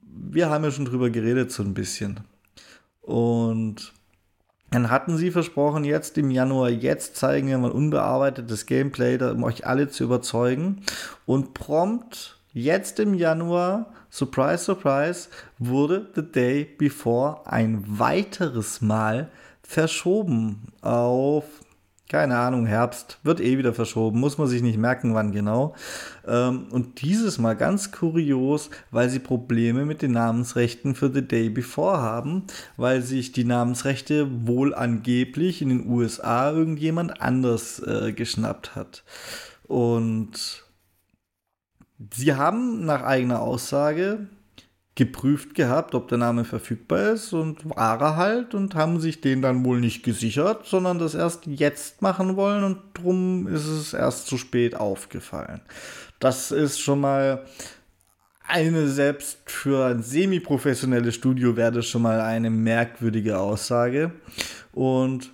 wir haben ja schon drüber geredet, so ein bisschen. Und dann hatten sie versprochen, jetzt im Januar, jetzt zeigen wir mal unbearbeitetes Gameplay, um euch alle zu überzeugen. Und prompt, jetzt im Januar, surprise, surprise, wurde The Day Before ein weiteres Mal verschoben auf keine Ahnung, Herbst, wird eh wieder verschoben, muss man sich nicht merken, wann genau. Ähm, und dieses Mal ganz kurios, weil sie Probleme mit den Namensrechten für The Day Before haben, weil sich die Namensrechte wohl angeblich in den USA irgendjemand anders äh, geschnappt hat. Und sie haben nach eigener Aussage geprüft gehabt, ob der Name verfügbar ist und war er halt und haben sich den dann wohl nicht gesichert, sondern das erst jetzt machen wollen und drum ist es erst zu spät aufgefallen. Das ist schon mal eine selbst für ein semi-professionelles Studio wäre das schon mal eine merkwürdige Aussage. Und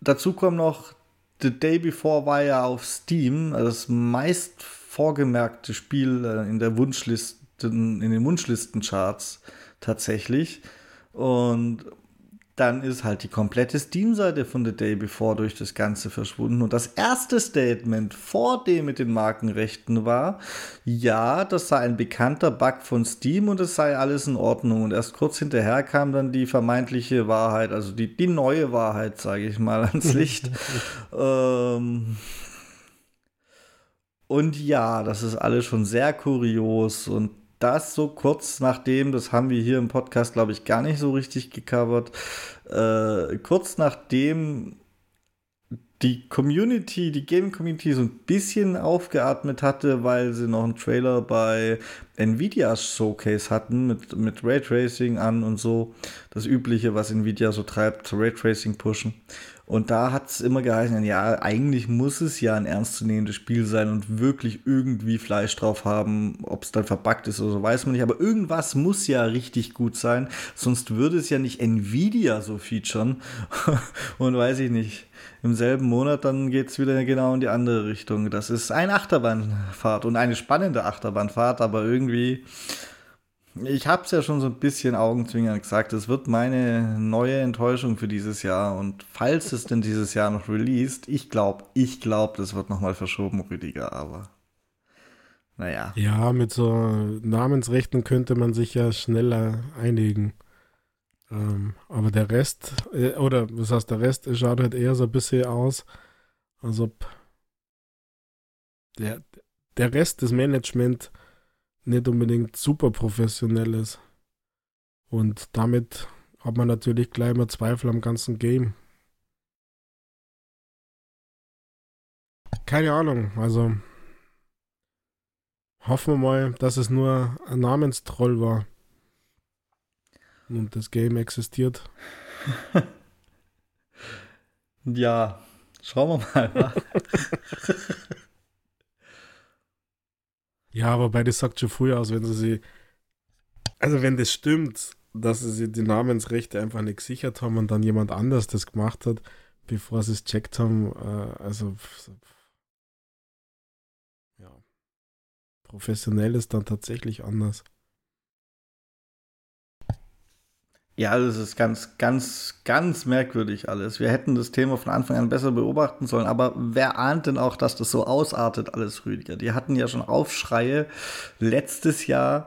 dazu kommt noch, The Day Before war ja auf Steam, also das meist vorgemerkte Spiel äh, in der Wunschliste in den Wunschlistencharts tatsächlich. Und dann ist halt die komplette Steam-Seite von The Day Before durch das Ganze verschwunden. Und das erste Statement vor dem mit den Markenrechten war, ja, das sei ein bekannter Bug von Steam und es sei alles in Ordnung. Und erst kurz hinterher kam dann die vermeintliche Wahrheit, also die, die neue Wahrheit, sage ich mal, ans Licht. [LAUGHS] ähm, und ja, das ist alles schon sehr kurios und das so kurz nachdem, das haben wir hier im Podcast, glaube ich, gar nicht so richtig gecovert, äh, kurz nachdem die Community, die Gaming-Community so ein bisschen aufgeatmet hatte, weil sie noch einen Trailer bei Nvidia Showcase hatten mit, mit Raytracing an und so. Das Übliche, was Nvidia so treibt, Raytracing pushen. Und da hat es immer geheißen, ja, eigentlich muss es ja ein ernstzunehmendes Spiel sein und wirklich irgendwie Fleisch drauf haben. Ob es dann verbuggt ist oder so, weiß man nicht. Aber irgendwas muss ja richtig gut sein, sonst würde es ja nicht Nvidia so featuren. [LAUGHS] und weiß ich nicht. Im selben Monat, dann geht es wieder genau in die andere Richtung. Das ist eine Achterbahnfahrt und eine spannende Achterbahnfahrt, aber irgendwie ich habe es ja schon so ein bisschen augenzwingend gesagt, es wird meine neue Enttäuschung für dieses Jahr. Und falls es denn dieses Jahr noch released, ich glaube, ich glaube, das wird nochmal verschoben, Rüdiger, aber naja. Ja, mit so Namensrechten könnte man sich ja schneller einigen. Ähm, aber der Rest, äh, oder was heißt der Rest, schaut halt eher so ein bisschen aus, als ob der, der Rest des Management nicht unbedingt super professionell ist. Und damit hat man natürlich gleich mal Zweifel am ganzen Game. Keine Ahnung, also Hoffen wir mal, dass es nur ein Namenstroll war. Und das Game existiert. [LAUGHS] ja, schauen wir mal. [LAUGHS] ja, aber beides sagt schon früher aus, wenn sie sie. Also, wenn das stimmt, dass sie die Namensrechte einfach nicht gesichert haben und dann jemand anders das gemacht hat, bevor sie es checkt haben, äh, also. Ja. Professionell ist dann tatsächlich anders. Ja, das ist ganz, ganz, ganz merkwürdig alles. Wir hätten das Thema von Anfang an besser beobachten sollen, aber wer ahnt denn auch, dass das so ausartet, alles Rüdiger? Die hatten ja schon Aufschreie letztes Jahr,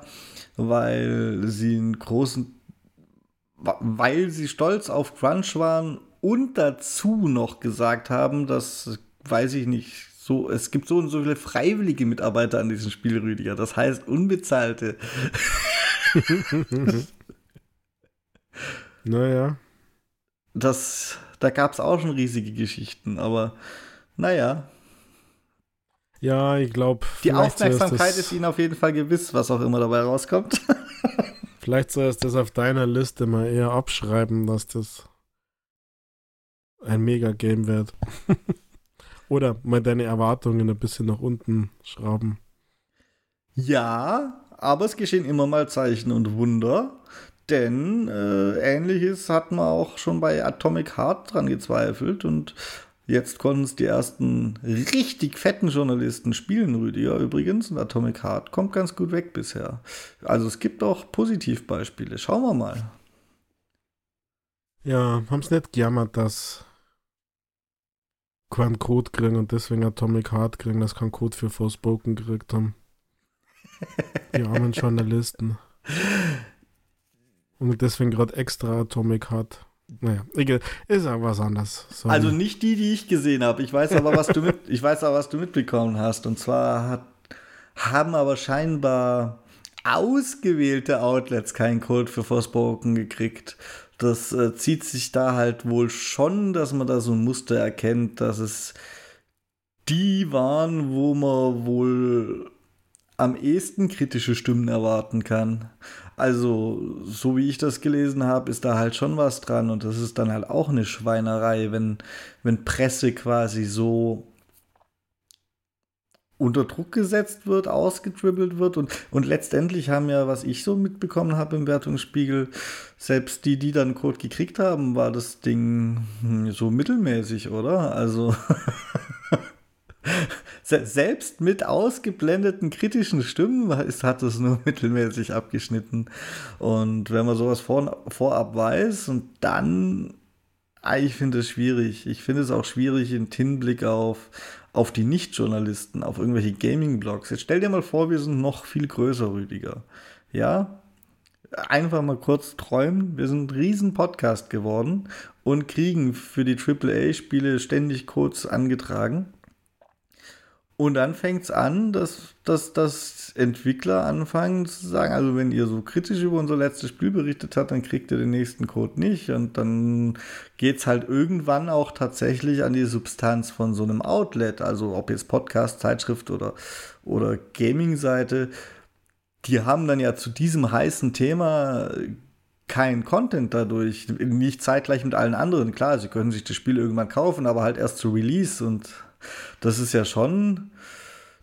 weil sie einen großen, weil sie stolz auf Crunch waren und dazu noch gesagt haben, dass, weiß ich nicht, so, es gibt so und so viele freiwillige Mitarbeiter an diesem Spiel, Rüdiger. Das heißt unbezahlte. [LAUGHS] [LAUGHS] Naja. Das, da gab es auch schon riesige Geschichten, aber naja. Ja, ich glaube. Die Aufmerksamkeit ist, ist Ihnen auf jeden Fall gewiss, was auch immer dabei rauskommt. [LAUGHS] vielleicht sollst du das auf deiner Liste mal eher abschreiben, dass das ein Mega-Game wird. [LAUGHS] Oder mal deine Erwartungen ein bisschen nach unten schrauben. Ja, aber es geschehen immer mal Zeichen und Wunder. Denn äh, ähnliches hat man auch schon bei Atomic Heart dran gezweifelt und jetzt konnten es die ersten richtig fetten Journalisten spielen, Rüdiger übrigens. Und Atomic Heart kommt ganz gut weg bisher. Also es gibt auch Positivbeispiele. Schauen wir mal. Ja, haben es nicht gejammert, dass keinen Code kriegen und deswegen Atomic Heart kriegen, dass keinen Code für Forspoken gekriegt haben. Die armen [LAUGHS] Journalisten. Und deswegen gerade extra Atomic hat. Naja, ist ja was anderes. Sorry. Also nicht die, die ich gesehen habe. Ich weiß aber, was du mit, ich weiß aber, was du mitbekommen hast. Und zwar hat, haben aber scheinbar ausgewählte Outlets keinen Code für Forspoken gekriegt. Das äh, zieht sich da halt wohl schon, dass man da so ein Muster erkennt, dass es die waren, wo man wohl am ehesten kritische Stimmen erwarten kann. Also, so wie ich das gelesen habe, ist da halt schon was dran und das ist dann halt auch eine Schweinerei, wenn, wenn Presse quasi so unter Druck gesetzt wird, ausgedribbelt wird und, und letztendlich haben ja, was ich so mitbekommen habe im Wertungsspiegel, selbst die, die dann Code gekriegt haben, war das Ding hm, so mittelmäßig, oder? Also [LAUGHS] selbst mit ausgeblendeten kritischen Stimmen hat es nur [LAUGHS] mittelmäßig abgeschnitten. Und wenn man sowas vor, vorab weiß und dann, ah, ich finde es schwierig. Ich finde es auch schwierig im Hinblick auf, auf die Nicht-Journalisten, auf irgendwelche Gaming-Blogs. Jetzt stell dir mal vor, wir sind noch viel größer, Rüdiger. Ja, einfach mal kurz träumen. Wir sind ein riesen Podcast geworden und kriegen für die AAA-Spiele ständig Codes angetragen. Und dann fängt es an, dass, dass, dass Entwickler anfangen zu sagen, also wenn ihr so kritisch über unser letztes Spiel berichtet habt, dann kriegt ihr den nächsten Code nicht. Und dann geht es halt irgendwann auch tatsächlich an die Substanz von so einem Outlet, also ob jetzt Podcast, Zeitschrift oder, oder Gaming-Seite. Die haben dann ja zu diesem heißen Thema kein Content dadurch, nicht zeitgleich mit allen anderen. Klar, sie können sich das Spiel irgendwann kaufen, aber halt erst zu Release und das ist ja schon,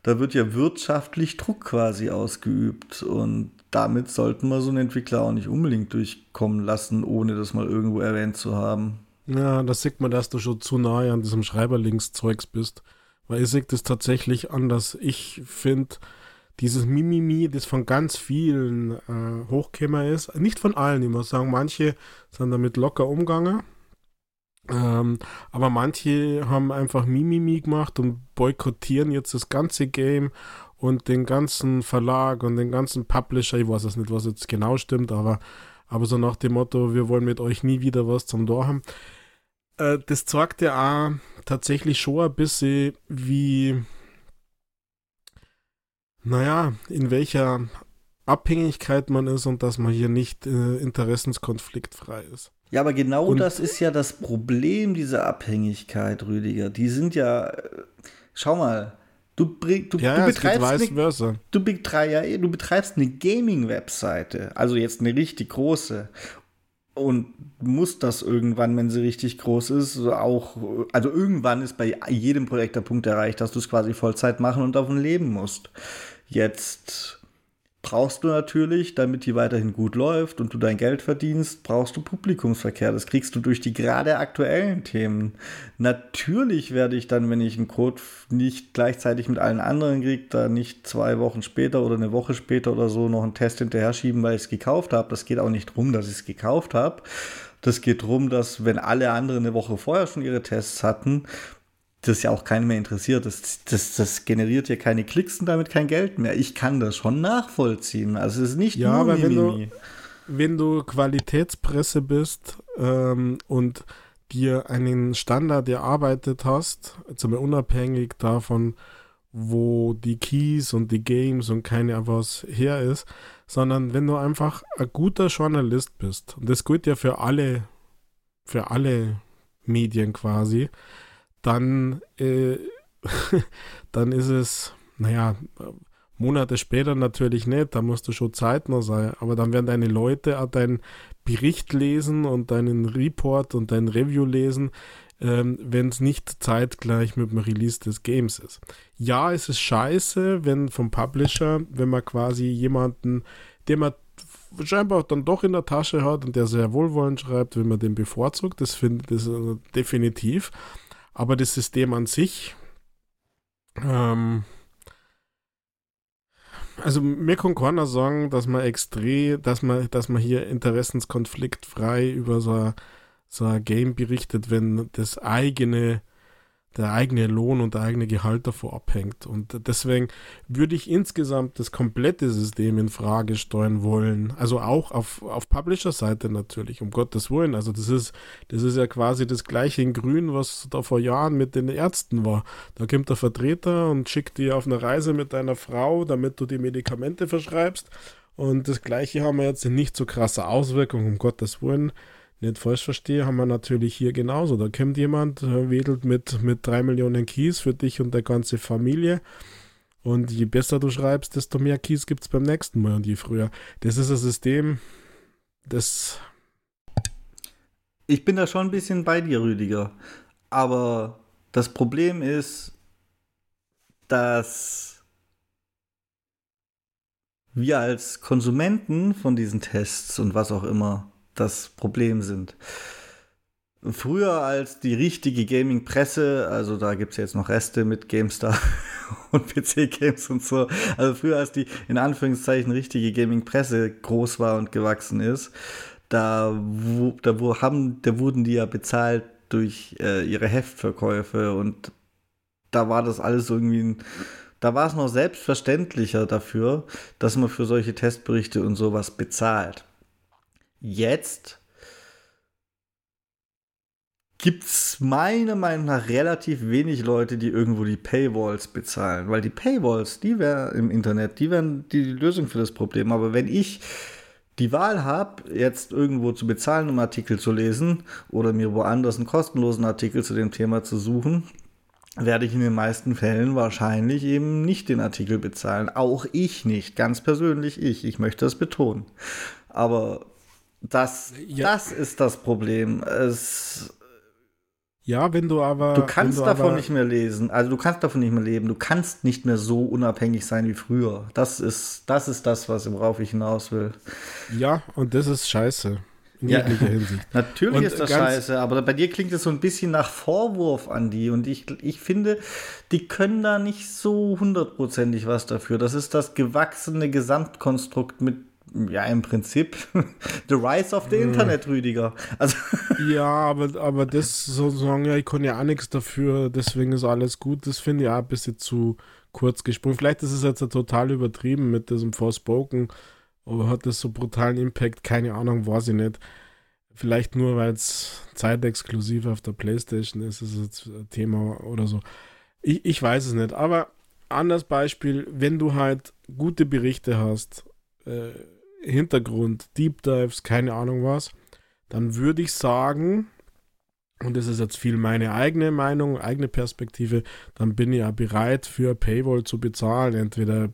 da wird ja wirtschaftlich Druck quasi ausgeübt und damit sollten wir so einen Entwickler auch nicht unbedingt durchkommen lassen, ohne das mal irgendwo erwähnt zu haben. Ja, da sieht man, dass du schon zu nahe an diesem Schreiberlinks-Zeugs bist. Weil ich sehe das tatsächlich anders. Ich finde, dieses Mimimi, das von ganz vielen äh, Hochkämmer ist, nicht von allen, ich muss sagen, manche sind damit locker umgegangen. Ähm, aber manche haben einfach Mimimi gemacht und boykottieren jetzt das ganze Game und den ganzen Verlag und den ganzen Publisher. Ich weiß es nicht, was jetzt genau stimmt, aber, aber so nach dem Motto, wir wollen mit euch nie wieder was zum Tor haben. Äh, das zeigt ja auch tatsächlich schon ein bisschen, wie, naja, in welcher Abhängigkeit man ist und dass man hier nicht äh, interessenskonfliktfrei ist. Ja, aber genau und das ist ja das Problem dieser Abhängigkeit, Rüdiger. Die sind ja, schau mal, Du, du, ja, du, betreibst eine, du, betreib, du betreibst eine Gaming-Webseite, also jetzt eine richtig große. Und muss das irgendwann, wenn sie richtig groß ist, auch, also irgendwann ist bei jedem Projekt der Punkt erreicht, dass du es quasi Vollzeit machen und davon leben musst. Jetzt brauchst du natürlich, damit die weiterhin gut läuft und du dein Geld verdienst, brauchst du Publikumsverkehr. Das kriegst du durch die gerade aktuellen Themen. Natürlich werde ich dann, wenn ich einen Code nicht gleichzeitig mit allen anderen kriege, da nicht zwei Wochen später oder eine Woche später oder so noch einen Test hinterher schieben, weil ich es gekauft habe. Das geht auch nicht darum, dass ich es gekauft habe. Das geht darum, dass wenn alle anderen eine Woche vorher schon ihre Tests hatten, das ja auch keinen mehr interessiert. Das, das, das generiert ja keine Klicks und damit kein Geld mehr. Ich kann das schon nachvollziehen. Also es ist nicht ja, nur aber wenn du, wenn du Qualitätspresse bist ähm, und dir einen Standard erarbeitet hast, jetzt mal unabhängig davon, wo die Keys und die Games und keine was her ist, sondern wenn du einfach ein guter Journalist bist, und das gilt ja für alle, für alle Medien quasi, dann, äh, [LAUGHS] dann ist es, naja, Monate später natürlich nicht, da musst du schon zeitnah sein, aber dann werden deine Leute auch deinen Bericht lesen und deinen Report und dein Review lesen, ähm, wenn es nicht zeitgleich mit dem Release des Games ist. Ja, es ist scheiße, wenn vom Publisher, wenn man quasi jemanden, den man scheinbar dann doch in der Tasche hat und der sehr wohlwollend schreibt, wenn man den bevorzugt, das finde ich äh, definitiv. Aber das System an sich, ähm, also mir kann keiner sagen, dass man extrem, dass man, dass man hier interessenskonfliktfrei über so ein, so ein Game berichtet, wenn das eigene der eigene Lohn und der eigene Gehalt davor abhängt. Und deswegen würde ich insgesamt das komplette System in Frage steuern wollen. Also auch auf, auf Publisher-Seite natürlich, um Gottes Willen. Also das ist, das ist ja quasi das gleiche in Grün, was da vor Jahren mit den Ärzten war. Da kommt der Vertreter und schickt dich auf eine Reise mit deiner Frau, damit du die Medikamente verschreibst. Und das gleiche haben wir jetzt in nicht so krasser Auswirkung, um Gottes Willen nicht falsch verstehe, haben wir natürlich hier genauso. Da kommt jemand, äh, wedelt mit, mit drei Millionen Keys für dich und deine ganze Familie. Und je besser du schreibst, desto mehr Keys gibt es beim nächsten Mal und je früher. Das ist ein System, das. Ich bin da schon ein bisschen bei dir, Rüdiger. Aber das Problem ist, dass wir als Konsumenten von diesen Tests und was auch immer das Problem sind. Früher als die richtige Gaming-Presse, also da gibt es jetzt noch Reste mit GameStar [LAUGHS] und PC-Games und so, also früher als die in Anführungszeichen richtige Gaming-Presse groß war und gewachsen ist, da, wo, da, wo haben, da wurden die ja bezahlt durch äh, ihre Heftverkäufe und da war das alles irgendwie ein, da war es noch selbstverständlicher dafür, dass man für solche Testberichte und sowas bezahlt jetzt gibt es meiner Meinung nach relativ wenig Leute, die irgendwo die Paywalls bezahlen. Weil die Paywalls, die wären im Internet, die wären die Lösung für das Problem. Aber wenn ich die Wahl habe, jetzt irgendwo zu bezahlen, um Artikel zu lesen oder mir woanders einen kostenlosen Artikel zu dem Thema zu suchen, werde ich in den meisten Fällen wahrscheinlich eben nicht den Artikel bezahlen. Auch ich nicht, ganz persönlich ich. Ich möchte das betonen. Aber das, ja. das ist das Problem. Es, ja, wenn du aber. Du kannst du davon nicht mehr lesen. Also du kannst davon nicht mehr leben. Du kannst nicht mehr so unabhängig sein wie früher. Das ist das, ist das was worauf ich hinaus will. Ja, und das ist scheiße. In ja, jeglicher Hinsicht. [LAUGHS] Natürlich und ist das scheiße, aber bei dir klingt es so ein bisschen nach Vorwurf an die. Und ich, ich finde, die können da nicht so hundertprozentig was dafür. Das ist das gewachsene Gesamtkonstrukt mit ja, im Prinzip [LAUGHS] The Rise of the Internet, Rüdiger. Also [LAUGHS] ja, aber, aber das sozusagen, ja, ich kann ja auch nichts dafür, deswegen ist alles gut. Das finde ich auch ein bisschen zu kurz gesprungen. Vielleicht ist es jetzt total übertrieben mit diesem Forspoken, aber hat das so brutalen Impact? Keine Ahnung, weiß ich nicht. Vielleicht nur, weil es zeitexklusiv auf der Playstation ist, ist es jetzt ein Thema oder so. Ich, ich weiß es nicht, aber anderes Beispiel, wenn du halt gute Berichte hast, äh, Hintergrund, Deep Dives, keine Ahnung was, dann würde ich sagen, und das ist jetzt viel meine eigene Meinung, eigene Perspektive, dann bin ich ja bereit für Paywall zu bezahlen, entweder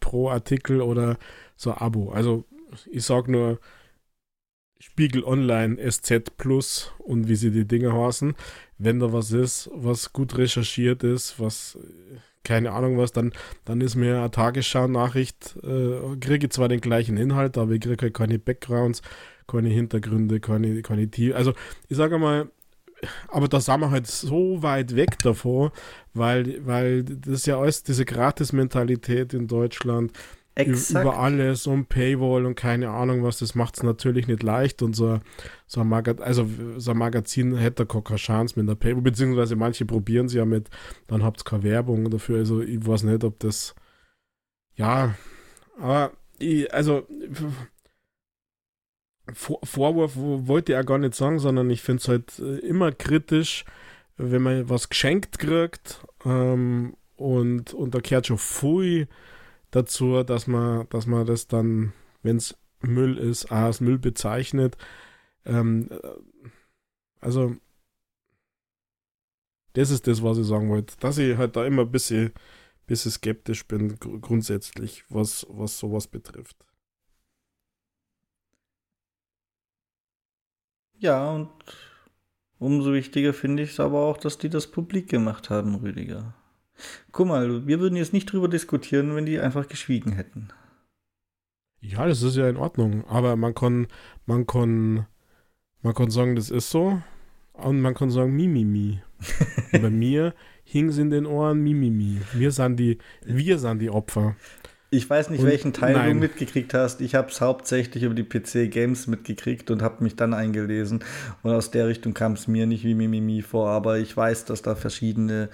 pro Artikel oder so Abo. Also ich sage nur Spiegel Online, SZ Plus und wie sie die Dinge heißen. Wenn da was ist, was gut recherchiert ist, was keine Ahnung was, dann, dann ist mir eine Tagesschau-Nachricht, äh, kriege zwar den gleichen Inhalt, aber ich kriege halt keine Backgrounds, keine Hintergründe, keine, keine Tiefe. Also ich sage mal, aber da sind wir halt so weit weg davor, weil, weil das ja alles diese Gratis-Mentalität in Deutschland Exakt. über alles und Paywall und keine Ahnung was, das macht es natürlich nicht leicht und so, so, ein also so ein Magazin hätte gar keine Chance mit der Paywall, beziehungsweise manche probieren sie ja mit, dann habt ihr keine Werbung dafür, also ich weiß nicht, ob das, ja, aber ich, also vor Vorwurf wollte ich ja gar nicht sagen, sondern ich finde es halt äh, immer kritisch, wenn man was geschenkt kriegt ähm, und, und da gehört schon viel dazu, dass man, dass man das dann, wenn es Müll ist, als Müll bezeichnet. Ähm, äh, also, das ist das, was ich sagen wollte. Dass ich halt da immer ein bisschen, bisschen skeptisch bin, gr grundsätzlich, was, was sowas betrifft. Ja, und umso wichtiger finde ich es aber auch, dass die das publik gemacht haben, Rüdiger. Guck mal, wir würden jetzt nicht drüber diskutieren, wenn die einfach geschwiegen hätten. Ja, das ist ja in Ordnung. Aber man kann, man kann, man kann sagen, das ist so. Und man kann sagen, Mimimi. [LAUGHS] bei mir hing es in den Ohren Mimimi. Wir sind die, wir sind die Opfer. Ich weiß nicht, und welchen Teil nein. du mitgekriegt hast. Ich habe es hauptsächlich über die PC Games mitgekriegt und habe mich dann eingelesen. Und aus der Richtung kam es mir nicht wie Mimimi vor. Aber ich weiß, dass da verschiedene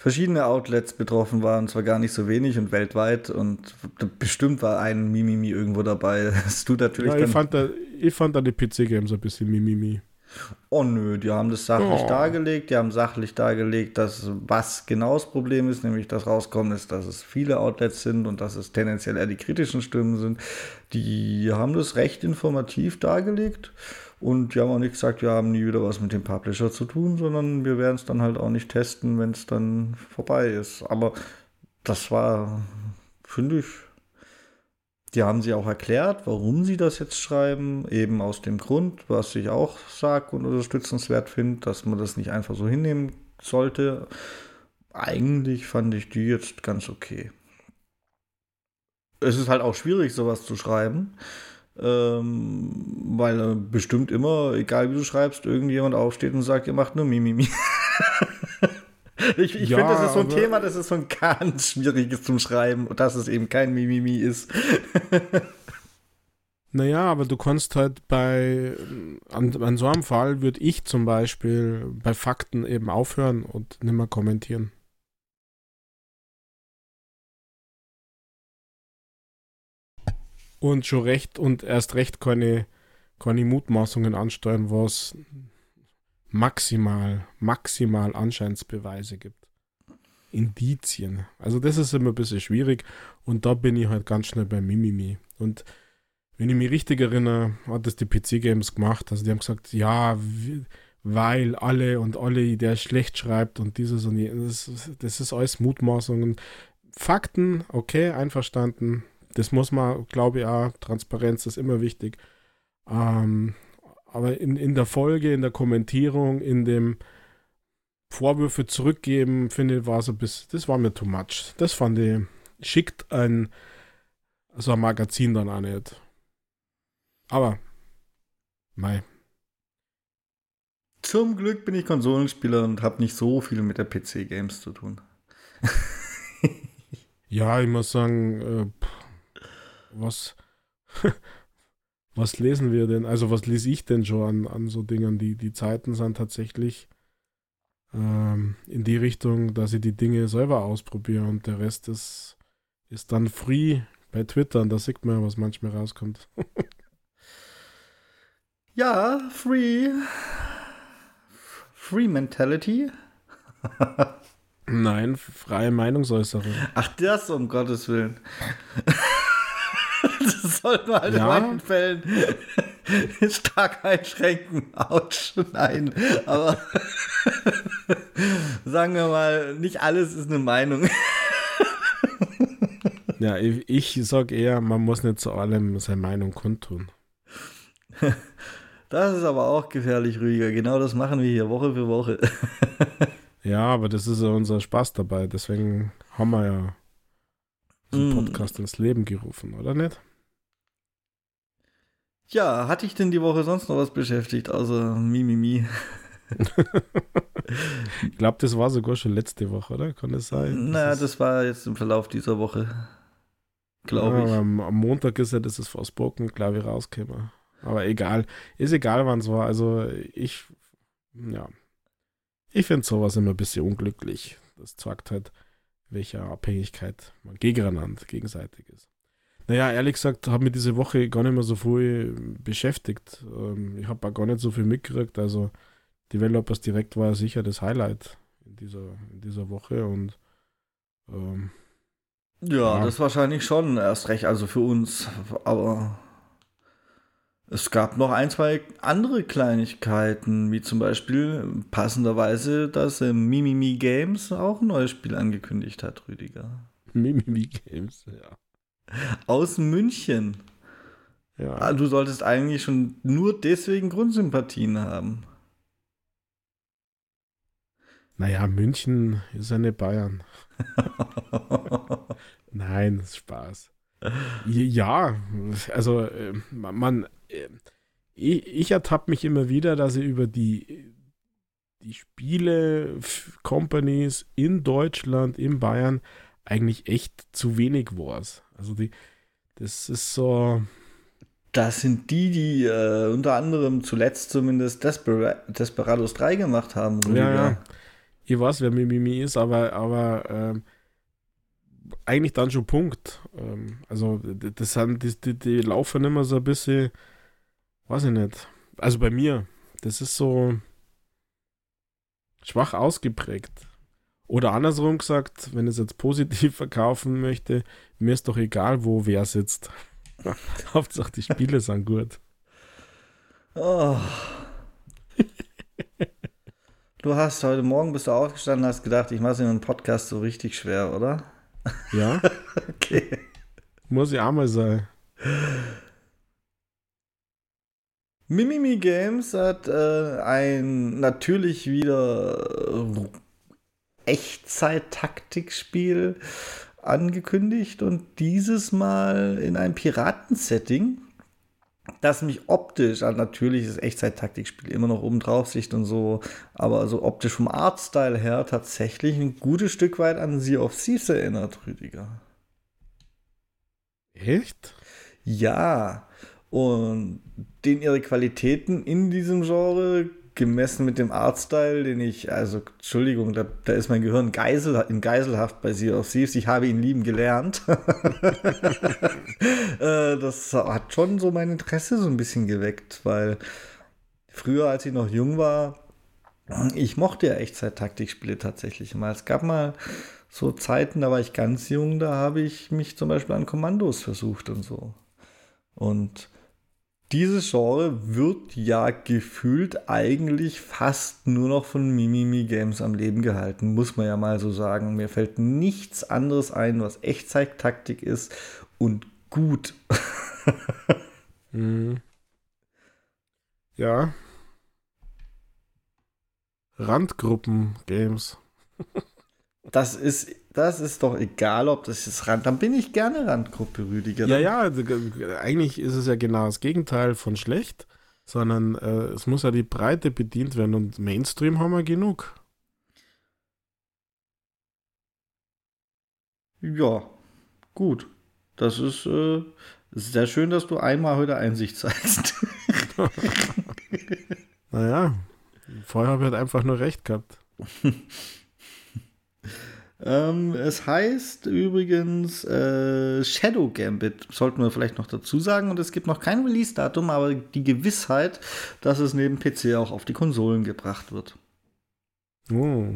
verschiedene Outlets betroffen waren, zwar gar nicht so wenig und weltweit und bestimmt war ein Mimimi irgendwo dabei. [LAUGHS] Das tut natürlich ja, ich, fand da, ich fand da die PC-Games ein bisschen Mimimi. Oh nö, die haben das sachlich oh. dargelegt, die haben sachlich dargelegt, dass was genau das Problem ist, nämlich das rauskommen ist, dass es viele Outlets sind und dass es tendenziell eher die kritischen Stimmen sind. Die haben das recht informativ dargelegt und die haben auch nicht gesagt, wir haben nie wieder was mit dem Publisher zu tun, sondern wir werden es dann halt auch nicht testen, wenn es dann vorbei ist. Aber das war, finde ich, die haben sie auch erklärt, warum sie das jetzt schreiben, eben aus dem Grund, was ich auch sage und unterstützenswert finde, dass man das nicht einfach so hinnehmen sollte. Eigentlich fand ich die jetzt ganz okay. Es ist halt auch schwierig, sowas zu schreiben. Ähm, weil bestimmt immer, egal wie du schreibst, irgendjemand aufsteht und sagt, ihr macht nur Mimimi. [LAUGHS] ich ich ja, finde, das ist so ein Thema, das ist so ein ganz schwieriges zum Schreiben und dass es eben kein Mimimi ist. [LAUGHS] Naja, aber du kannst halt bei, an, an so einem Fall würde ich zum Beispiel bei Fakten eben aufhören und nicht mehr kommentieren. Und schon recht und erst recht keine, keine Mutmaßungen ansteuern, was maximal, maximal Anscheinsbeweise gibt. Indizien. Also das ist immer ein bisschen schwierig und da bin ich halt ganz schnell bei Mimimi. Und wenn ich mich richtig erinnere, hat das die PC Games gemacht. Also die haben gesagt, ja, weil alle und alle, der schlecht schreibt und dieses und jenes, das ist alles Mutmaßungen. Fakten, okay, einverstanden, das muss man, glaube ich, auch, Transparenz ist immer wichtig. Ähm, aber in, in der Folge, in der Kommentierung, in dem Vorwürfe zurückgeben, finde ich, war so bis, das war mir too much. Das fand ich, schickt ein, so ein Magazin dann auch nicht. Aber, mei. Zum Glück bin ich Konsolenspieler und habe nicht so viel mit der PC-Games zu tun. [LAUGHS] ja, ich muss sagen, äh, was, [LAUGHS] was lesen wir denn? Also was lese ich denn schon an, an so Dingen? Die, die Zeiten sind tatsächlich ähm, in die Richtung, dass ich die Dinge selber ausprobiere und der Rest ist, ist dann free bei Twitter und da sieht man, was manchmal rauskommt. [LAUGHS] ja, free. Free Mentality. Nein, freie Meinungsäußerung. Ach, das um Gottes Willen. [LAUGHS] [LAUGHS] das sollten wir halt ja. in manchen Fällen [LAUGHS] stark einschränken. Autsch, nein. Aber [LAUGHS] sagen wir mal, nicht alles ist eine Meinung. ja, ich, ich sag eher, man muss nicht zu allem seine Meinung kundtun. Das ist aber auch gefährlich, Rüdiger. Genau das machen wir hier Woche für Woche. ja, aber das ist ja unser Spaß dabei. Deswegen haben wir ja den mm. Podcast ins Leben gerufen, oder nicht? Ja, hatte ich denn die Woche sonst noch was beschäftigt, außer Mimimi? ich glaube, das war sogar schon letzte Woche, oder? Kann das sein? Naja, das, das war jetzt im Verlauf dieser Woche. Glaube ja, ich. Am, am, Montag ist ja das ist Forspoken, glaube ich, rausgekommen. Aber egal. Ist egal, wann es war. Also ich, ja. Ich finde sowas immer ein bisschen unglücklich. Das zeigt halt, welcher Abhängigkeit man gegeneinander gegenseitig ist. Naja, ehrlich gesagt, habe mich diese Woche gar nicht mehr so viel beschäftigt. Ähm, ich habe auch gar nicht so viel mitgekriegt. Also Developers Direkt war sicher das Highlight in dieser, in dieser Woche und ähm, ja, ja, das wahrscheinlich schon erst recht, also für uns, aber es gab noch ein, zwei andere Kleinigkeiten, wie zum Beispiel passenderweise, dass äh, Mimimi Games auch ein neues Spiel angekündigt hat, Rüdiger. Mimimi Games, ja. Aus München. Ja. Ah, du solltest eigentlich schon nur deswegen Grundsympathien haben. Naja, München ist ja nicht Bayern. [LAUGHS] Nein, ist Spaß. Ja, also äh, man, äh, ich ertappe mich immer wieder, dass ich über die, die Spiele-Companies in Deutschland, in Bayern, eigentlich echt zu wenig weiß. Also die, das ist so. Das sind die, die äh, unter anderem zuletzt zumindest Desper Desperados 3 gemacht haben. Ja, ja. Ich weiß, wer Mimimi ist, aber, aber ähm, eigentlich dann schon Punkt. Ähm, also, das sind, die, die, die laufen immer so ein bisschen, weiß ich nicht. Also bei mir, das ist so schwach ausgeprägt. Oder andersrum gesagt, wenn ich es jetzt positiv [LAUGHS] verkaufen möchte, mir ist doch egal, wo wer sitzt. [LAUGHS] Hauptsache die Spiele sind gut. Oh. Du hast heute Morgen bist du aufgestanden und hast gedacht, ich mache mir einen Podcast so richtig schwer, oder? Ja. [LAUGHS] okay. Muss ich auch mal sein. Mimimi Games hat äh, ein natürlich wieder Echtzeit-Taktikspiel angekündigt und dieses Mal in einem Piratensetting, das mich optisch, also natürlich ist Echtzeit-Taktikspiel immer noch oben drauf Sicht und so, aber so optisch vom Artstyle her tatsächlich ein gutes Stück weit an Sea of Thieves erinnert, Rüdiger. Echt? Ja. Und den ihre Qualitäten in diesem Genre gemessen mit dem Artstyle, den ich, also Entschuldigung, da, da ist mein Gehirn Geisel, in Geiselhaft bei Sea of Thieves. Ich habe ihn lieben gelernt. [LAUGHS] Äh, das hat schon so mein Interesse so ein bisschen geweckt, weil früher, als ich noch jung war, ich mochte ja Echtzeit-Taktikspiele tatsächlich mal. Es gab mal so Zeiten, da war ich ganz jung, da habe ich mich zum Beispiel an Kommandos versucht und so. Und dieses Genre wird ja gefühlt eigentlich fast nur noch von Mimimi Games am Leben gehalten, muss man ja mal so sagen. Mir fällt nichts anderes ein, was Echtzeit-Taktik ist und gut. [LAUGHS] mhm. Ja. Randgruppen-Games. das ist das ist doch egal, ob das ist Rand. Dann bin ich gerne Randgruppe, Rüdiger. Ja, ja, eigentlich ist es ja genau das Gegenteil von schlecht, sondern äh, es muss ja die Breite bedient werden und Mainstream haben wir genug. Ja, gut. Das ist äh, sehr schön, dass du einmal heute Einsicht zeigst. [LAUGHS] naja, vorher habe ich halt einfach nur recht gehabt. [LAUGHS] Ähm, es heißt übrigens äh, Shadow Gambit, sollten wir vielleicht noch dazu sagen. Und es gibt noch kein Release-Datum, aber die Gewissheit, dass es neben PC auch auf die Konsolen gebracht wird. Oh.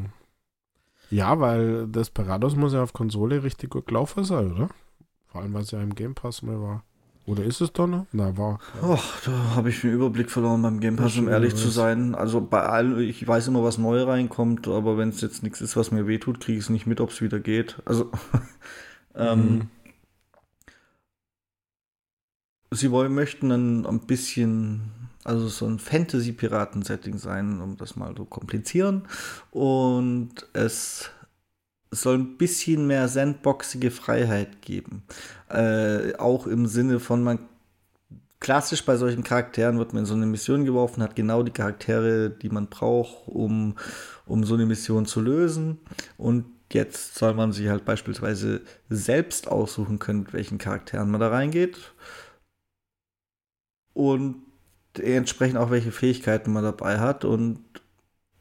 Ja, weil Desperados muss ja auf Konsole richtig gut gelaufen sein, oder? Vor allem, weil es ja im Game Pass mal war. Oder ist es noch? Na, war. Oh, da habe ich den Überblick verloren beim Game Pass, um ehrlich zu sein. Also bei allen, ich weiß immer, was neu reinkommt, aber wenn es jetzt nichts ist, was mir wehtut, kriege ich es nicht mit, ob es wieder geht. Also, [LAUGHS] ähm, mhm. sie wollen, möchten dann ein bisschen, also so ein Fantasy-Piraten-Setting sein, um das mal so komplizieren. Und es soll ein bisschen mehr sandboxige Freiheit geben. Äh, auch im Sinne von, man klassisch bei solchen Charakteren wird man in so eine Mission geworfen, hat genau die Charaktere, die man braucht, um, um so eine Mission zu lösen. Und jetzt soll man sich halt beispielsweise selbst aussuchen können, mit welchen Charakteren man da reingeht. Und entsprechend auch welche Fähigkeiten man dabei hat. Und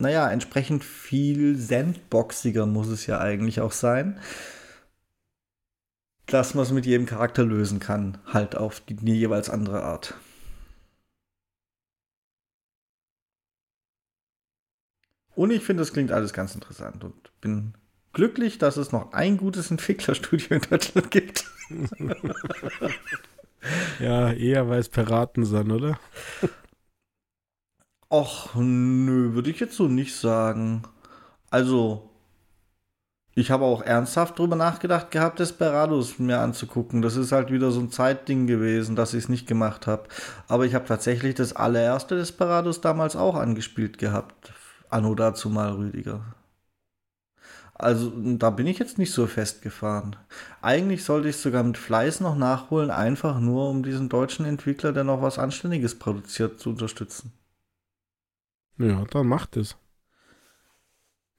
naja, entsprechend viel sandboxiger muss es ja eigentlich auch sein, dass man es mit jedem Charakter lösen kann, halt auf die, die jeweils andere Art. Und ich finde, das klingt alles ganz interessant und bin glücklich, dass es noch ein gutes [LAUGHS] Entwicklerstudio in Deutschland gibt. [LAUGHS] ja, eher weil es Piraten sind, oder? [LAUGHS] Och, nö, würde ich jetzt so nicht sagen. Also, ich habe auch ernsthaft drüber nachgedacht gehabt, Desperados mir anzugucken. Das ist halt wieder so ein Zeitding gewesen, dass ich es nicht gemacht habe. Aber ich habe tatsächlich das allererste Desperados damals auch angespielt gehabt. Anno dazu mal, Rüdiger. Also da bin ich jetzt nicht so festgefahren. Eigentlich sollte ich sogar mit Fleiß noch nachholen, einfach nur um diesen deutschen Entwickler, der noch was Anständiges produziert, zu unterstützen. Ja, dann macht es.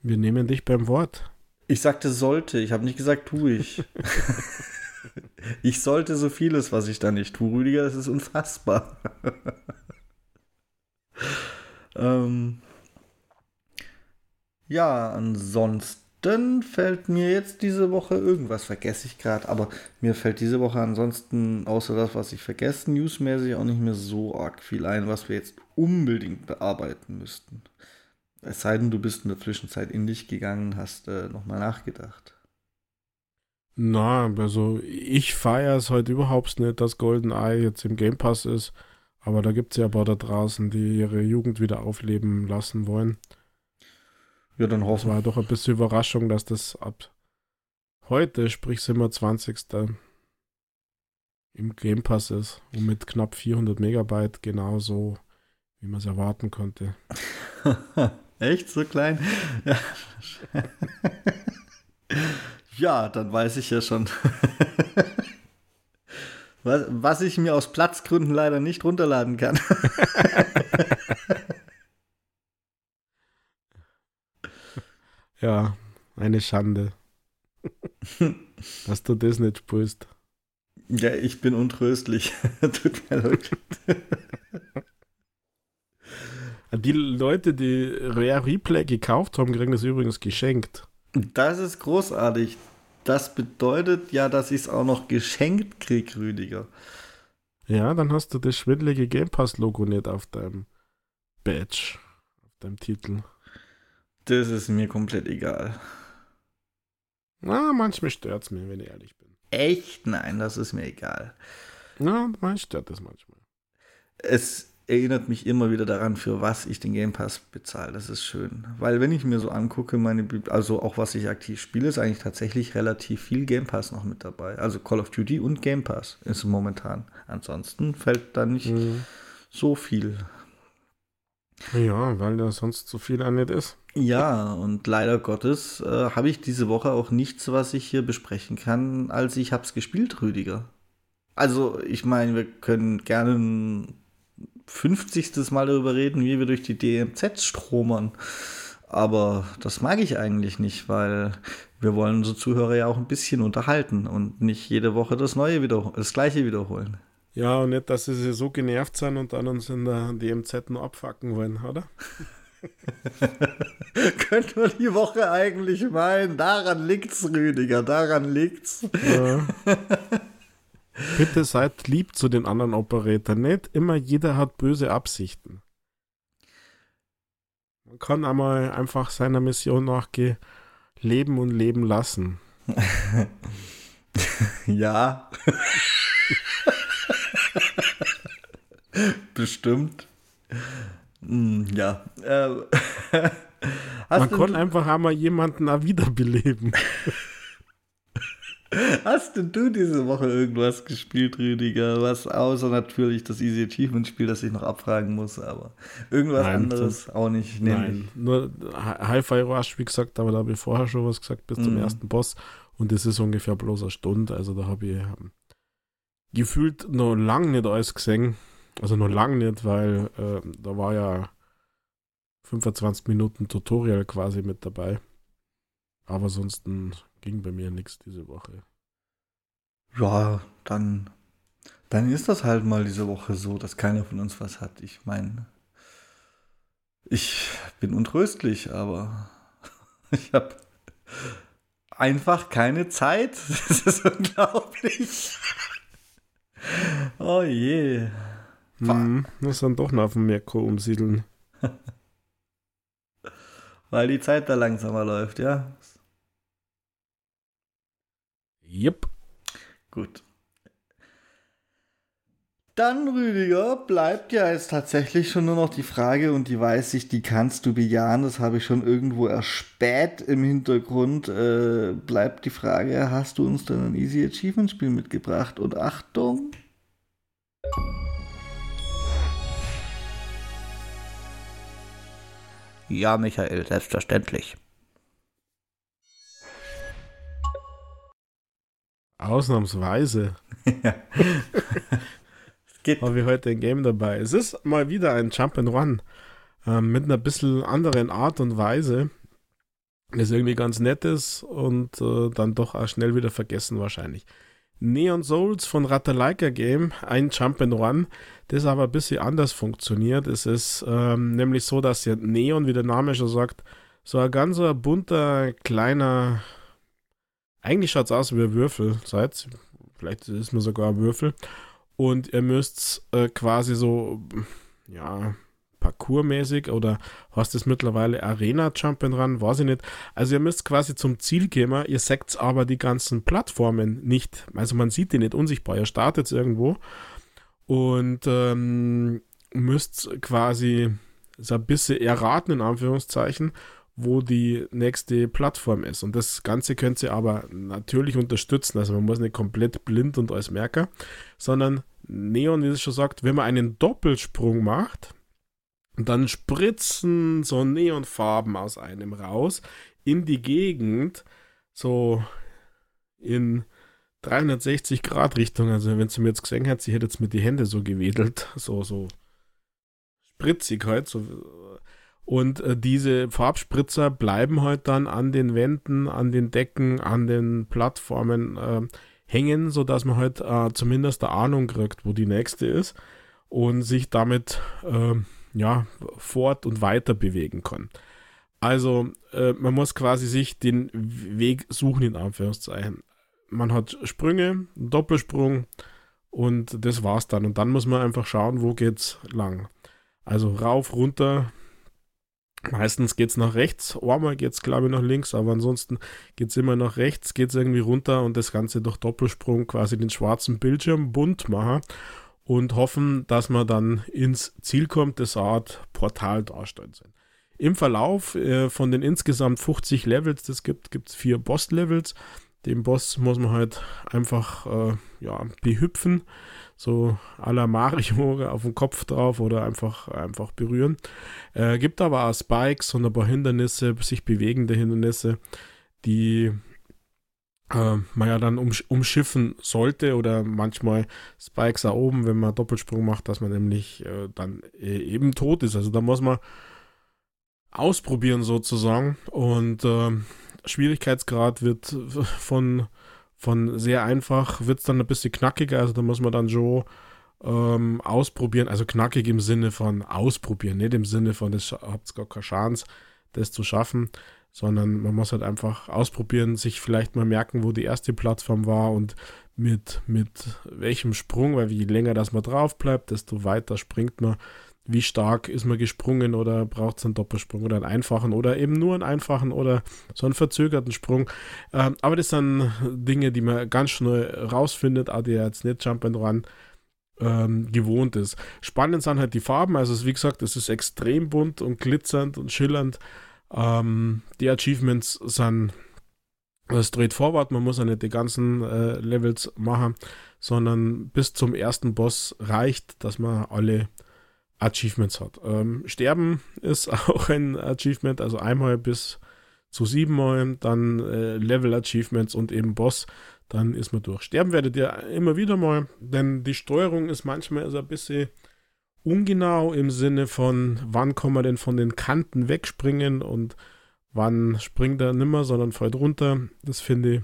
Wir nehmen dich beim Wort. Ich sagte sollte, ich habe nicht gesagt tue ich. [LAUGHS] ich sollte so vieles, was ich da nicht tue, Rüdiger, das ist unfassbar. [LAUGHS] ähm, ja, ansonsten dann fällt mir jetzt diese Woche irgendwas, vergesse ich gerade, aber mir fällt diese Woche ansonsten, außer das, was ich vergesse, newsmäßig auch nicht mehr so arg viel ein, was wir jetzt unbedingt bearbeiten müssten. Es sei denn, du bist in der Zwischenzeit in dich gegangen, hast äh, nochmal nachgedacht. Na, also ich feiere es heute überhaupt nicht, dass GoldenEye jetzt im Game Pass ist. Aber da gibt es ja ein paar da draußen, die ihre Jugend wieder aufleben lassen wollen. Ja, dann hoffen wir. war doch ein bisschen Überraschung, dass das ab heute, sprich 27. im Game Pass ist und mit knapp 400 Megabyte genauso, wie man es erwarten konnte. [LAUGHS] Echt so klein? Ja. [LAUGHS] ja, dann weiß ich ja schon. [LAUGHS] was, was ich mir aus Platzgründen leider nicht runterladen kann. Ja, eine Schande. [LAUGHS] dass du das nicht spürst. Ja, ich bin untröstlich. [LAUGHS] Tut mir leid. [LAUGHS] Die Leute, die Rare Replay gekauft haben, kriegen das übrigens geschenkt. Das ist großartig. Das bedeutet ja, dass ich es auch noch geschenkt kriege, Rüdiger. Ja, dann hast du das schwindelige Game Pass-Logo nicht auf deinem Badge, auf deinem Titel. Das ist mir komplett egal. Na, manchmal stört es mir, wenn ich ehrlich bin. Echt? Nein, das ist mir egal. Na, manchmal stört es manchmal. Es erinnert mich immer wieder daran, für was ich den Game Pass bezahle. Das ist schön. Weil wenn ich mir so angucke, meine, also auch was ich aktiv spiele, ist eigentlich tatsächlich relativ viel Game Pass noch mit dabei. Also Call of Duty und Game Pass ist momentan. Ansonsten fällt da nicht mhm. so viel. Ja, weil da sonst so viel an nicht ist. Ja, und leider Gottes äh, habe ich diese Woche auch nichts, was ich hier besprechen kann, als ich hab's gespielt, Rüdiger. Also, ich meine, wir können gerne ein 50. Mal darüber reden, wie wir durch die DMZ stromern. Aber das mag ich eigentlich nicht, weil wir wollen unsere Zuhörer ja auch ein bisschen unterhalten und nicht jede Woche das Neue wieder, das Gleiche wiederholen. Ja, und nicht, dass sie so genervt sind und dann uns in der DMZ nur abfacken wollen, oder? [LAUGHS] [LAUGHS] Könnte man die Woche eigentlich meinen. Daran liegt's, Rüdiger, daran liegt's. Ja. Bitte seid lieb zu den anderen Operatoren. Nicht immer jeder hat böse Absichten. Man kann einmal einfach seiner Mission nachgehen, leben und leben lassen. [LAUGHS] ja. [LAUGHS] Bestimmt. Hm, ja. Äh, [LAUGHS] Man kann einfach einmal jemanden wiederbeleben. [LAUGHS] Hast denn du diese Woche irgendwas gespielt, Rüdiger? Was außer natürlich das Easy Achievement Spiel, das ich noch abfragen muss, aber irgendwas Nein, anderes auch nicht. Nein, nur Hi-Fi Rush, wie gesagt, aber da habe ich vorher schon was gesagt, bis zum mhm. ersten Boss. Und das ist ungefähr bloß eine Stunde. Also da habe ich ähm, gefühlt noch lange nicht alles gesehen. Also noch lange nicht, weil äh, da war ja 25 Minuten Tutorial quasi mit dabei. Aber sonst ging bei mir nichts diese Woche. Ja, dann, dann ist das halt mal diese Woche so, dass keiner von uns was hat. Ich meine, ich bin untröstlich, aber [LAUGHS] ich habe einfach keine Zeit. [LAUGHS] Das ist unglaublich. Oh je. Hm, muss dann doch noch auf dem Merkur umsiedeln. [LAUGHS] Weil die Zeit da langsamer läuft, ja? Yep. Gut. Dann, Rüdiger, bleibt ja jetzt tatsächlich schon nur noch die Frage, und die weiß ich, die kannst du bejahen, das habe ich schon irgendwo erspäht im Hintergrund. Äh, bleibt die Frage, hast du uns denn ein Easy Achievement Spiel mitgebracht? Und Achtung! Ja, Michael, selbstverständlich. Ausnahmsweise. ja. Geht. Haben wir heute ein Game dabei. Es ist mal wieder ein Jump'n'Run äh, mit einer bisschen anderen Art und Weise. Das irgendwie ganz nett ist und äh, dann doch auch schnell wieder vergessen wahrscheinlich. Neon Souls von Ratalaika Game, ein Jump'n'Run, das aber ein bisschen anders funktioniert. Es ist ähm, nämlich so, dass ja Neon, wie der Name schon sagt, so ein ganz bunter, kleiner eigentlich schaut es aus wie ein Würfel, seid. Vielleicht ist mir sogar ein Würfel. Und ihr müsst äh, quasi so, ja, parkourmäßig oder hast es mittlerweile Arena Jumping ran, weiß ich nicht. Also ihr müsst quasi zum Ziel gehen, ihr seht aber die ganzen Plattformen nicht. Also man sieht die nicht unsichtbar. Ihr startet irgendwo und ähm, müsst quasi so ein bisschen erraten, in Anführungszeichen, wo die nächste Plattform ist. Und das Ganze könnt ihr aber natürlich unterstützen. Also man muss nicht komplett blind und als Merker, sondern Neon, wie es schon sagt, wenn man einen Doppelsprung macht, dann spritzen so Neonfarben aus einem raus in die Gegend, so in 360 Grad Richtung. Also wenn sie mir jetzt gesehen hätte, sie hätte jetzt mit die Hände so gewedelt, [LAUGHS] so, so spritzig halt, so und äh, diese Farbspritzer bleiben halt dann an den Wänden, an den Decken, an den Plattformen äh, hängen, sodass man halt äh, zumindest eine Ahnung kriegt, wo die nächste ist und sich damit äh, ja, fort und weiter bewegen kann. Also äh, man muss quasi sich den Weg suchen, in Anführungszeichen. Man hat Sprünge, Doppelsprung und das war's dann. Und dann muss man einfach schauen, wo geht's lang. Also rauf, runter, Meistens geht es nach rechts, einmal geht es glaube ich nach links, aber ansonsten geht es immer nach rechts, geht es irgendwie runter und das Ganze durch Doppelsprung quasi den schwarzen Bildschirm bunt machen und hoffen, dass man dann ins Ziel kommt, das Art Portal darstellt sind. Im Verlauf äh, von den insgesamt 50 Levels, das gibt, gibt es vier Boss-Levels. Den Boss muss man halt einfach äh, ja, behüpfen so à la Mario [LAUGHS] auf den Kopf drauf oder einfach, einfach berühren. Äh, gibt aber auch Spikes und ein paar Hindernisse, sich bewegende Hindernisse, die äh, man ja dann umsch umschiffen sollte oder manchmal Spikes auch oben, wenn man Doppelsprung macht, dass man nämlich äh, dann äh, eben tot ist. Also da muss man ausprobieren sozusagen und äh, Schwierigkeitsgrad wird [LAUGHS] von von sehr einfach wird es dann ein bisschen knackiger. Also da muss man dann schon ähm, ausprobieren. Also knackig im Sinne von ausprobieren, nicht im Sinne von, das habt gar keine Chance, das zu schaffen, sondern man muss halt einfach ausprobieren, sich vielleicht mal merken, wo die erste Plattform war und mit, mit welchem Sprung, weil je länger das man drauf bleibt, desto weiter springt man wie stark ist man gesprungen oder braucht es einen Doppelsprung oder einen einfachen oder eben nur einen einfachen oder so einen verzögerten Sprung. Ähm, aber das sind Dinge, die man ganz schnell rausfindet, auch die jetzt nicht Jump and Run ähm, gewohnt ist. Spannend sind halt die Farben, also wie gesagt, es ist extrem bunt und glitzernd und schillernd. Ähm, die Achievements sind straightforward, man muss ja nicht die ganzen äh, Levels machen, sondern bis zum ersten Boss reicht, dass man alle Achievements hat. Ähm, Sterben ist [LAUGHS] auch ein Achievement, also einmal bis zu siebenmal, dann äh, Level Achievements und eben Boss, dann ist man durch. Sterben werdet ihr immer wieder mal, denn die Steuerung ist manchmal also ein bisschen ungenau im Sinne von, wann kann man denn von den Kanten wegspringen und wann springt er nimmer, sondern fällt runter. Das finde ich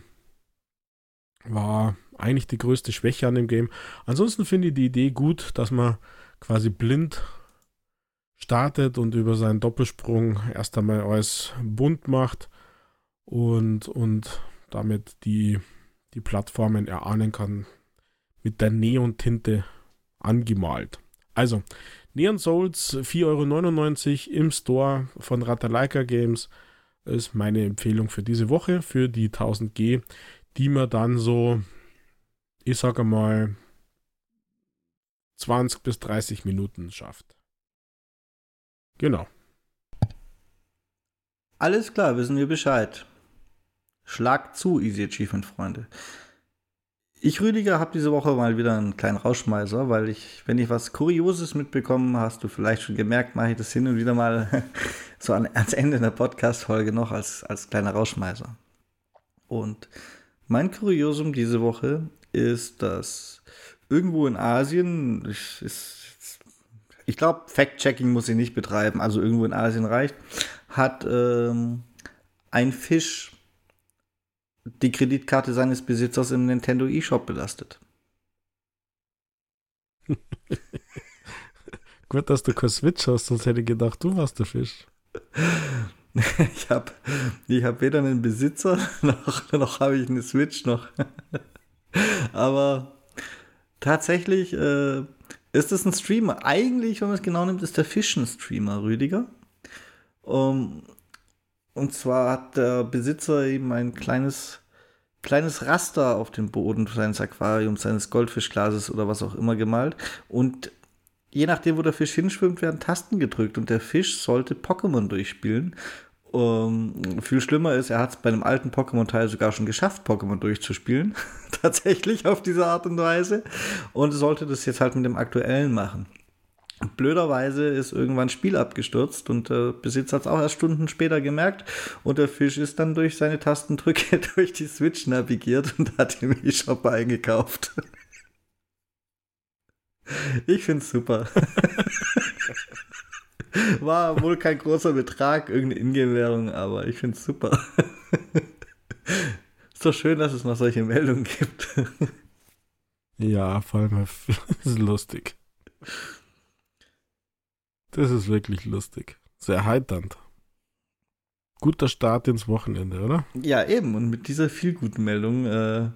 war eigentlich die größte Schwäche an dem Game. Ansonsten finde ich die Idee gut, dass man quasi blind startet und über seinen Doppelsprung erst einmal alles bunt macht und, und damit die, die Plattformen erahnen kann mit der Neon-Tinte angemalt. Also, Neon Souls 4,99 Euro im Store von Ratalaika Games ist meine Empfehlung für diese Woche, für die 1000G, die man dann so, ich sage mal, 20 bis 30 Minuten schafft. Genau. Alles klar, wissen wir Bescheid. Schlag zu, Easy Achievement, Freunde. Ich, Rüdiger, habe diese Woche mal wieder einen kleinen Rausschmeißer, weil ich, wenn ich was Kurioses mitbekommen, hast du vielleicht schon gemerkt, mache ich das hin und wieder mal [LAUGHS] so an, ans Ende der Podcast-Folge noch als, als kleiner Rausschmeißer. Und mein Kuriosum diese Woche ist, dass irgendwo in Asien, ich, ich glaube, Fact-Checking muss ich nicht betreiben, also irgendwo in Asien reicht, hat ähm, ein Fisch die Kreditkarte seines Besitzers im Nintendo eShop belastet. [LAUGHS] Gut, dass du kein Switch hast, sonst hätte ich gedacht, du warst der Fisch. [LAUGHS] ich habe ich hab weder einen Besitzer, [LAUGHS] noch, noch habe ich eine Switch noch. Aber tatsächlich äh, ist es ein Streamer. Eigentlich, wenn man es genau nimmt, ist der Fisch ein Streamer, Rüdiger. Um, und zwar hat der Besitzer eben ein kleines, kleines Raster auf dem Boden seines Aquariums, seines Goldfischglases oder was auch immer gemalt. Und je nachdem, wo der Fisch hinschwimmt, werden Tasten gedrückt und der Fisch sollte Pokémon durchspielen. Um, viel schlimmer ist, er hat es bei einem alten Pokémon-Teil sogar schon geschafft, Pokémon durchzuspielen. [LAUGHS] Tatsächlich auf diese Art und Weise. Und sollte das jetzt halt mit dem aktuellen machen. Blöderweise ist irgendwann ein Spiel abgestürzt und der Besitzer hat es auch erst Stunden später gemerkt und der Fisch ist dann durch seine Tastendrücke [LAUGHS] durch die Switch navigiert und hat im E-Shop eingekauft. Ich finde es super. [LAUGHS] War wohl kein großer Betrag, irgendeine Ingame-Währung, aber ich finde es super. [LAUGHS] Ist doch schön, dass es noch solche Meldungen gibt. Ja, vor allem ist lustig. Das ist wirklich lustig. Sehr heiternd. Guter Start ins Wochenende, oder? Ja, eben. Und mit dieser viel guten Meldung äh,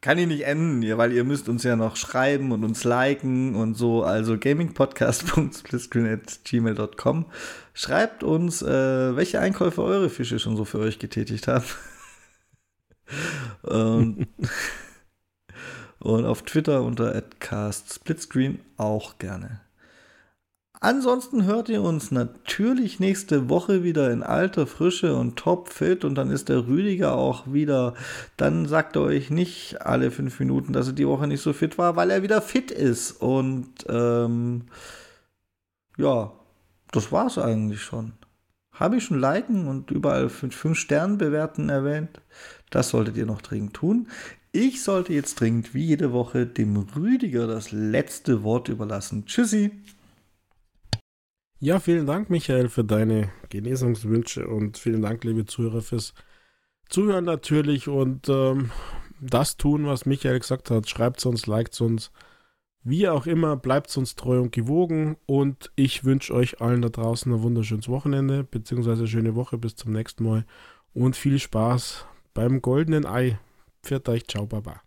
kann ich nicht enden, weil ihr müsst uns ja noch schreiben und uns liken und so. Also gamingpodcast.splitscreen.gmail.com Schreibt uns, äh, welche Einkäufe eure Fische schon so für euch getätigt haben. [LAUGHS] ähm, [LAUGHS] und auf Twitter unter @castsplitscreen auch gerne. Ansonsten hört ihr uns natürlich nächste Woche wieder in alter Frische und topfit und dann ist der Rüdiger auch wieder. Dann sagt er euch nicht alle fünf Minuten, dass er die Woche nicht so fit war, weil er wieder fit ist. Und ähm, ja, das war's eigentlich schon. Habe ich schon liken und überall fünf, fünf Sternen bewerten erwähnt. Das solltet ihr noch dringend tun. Ich sollte jetzt dringend wie jede Woche dem Rüdiger das letzte Wort überlassen. Tschüssi. Ja, vielen Dank, Michael, für deine Genesungswünsche und vielen Dank, liebe Zuhörer, fürs Zuhören natürlich und ähm, das tun, was Michael gesagt hat. Schreibt uns, liked uns, wie auch immer, bleibt uns treu und gewogen und ich wünsche euch allen da draußen ein wunderschönes Wochenende, beziehungsweise schöne Woche bis zum nächsten Mal und viel Spaß beim goldenen Ei. Pfiat euch, ciao, baba.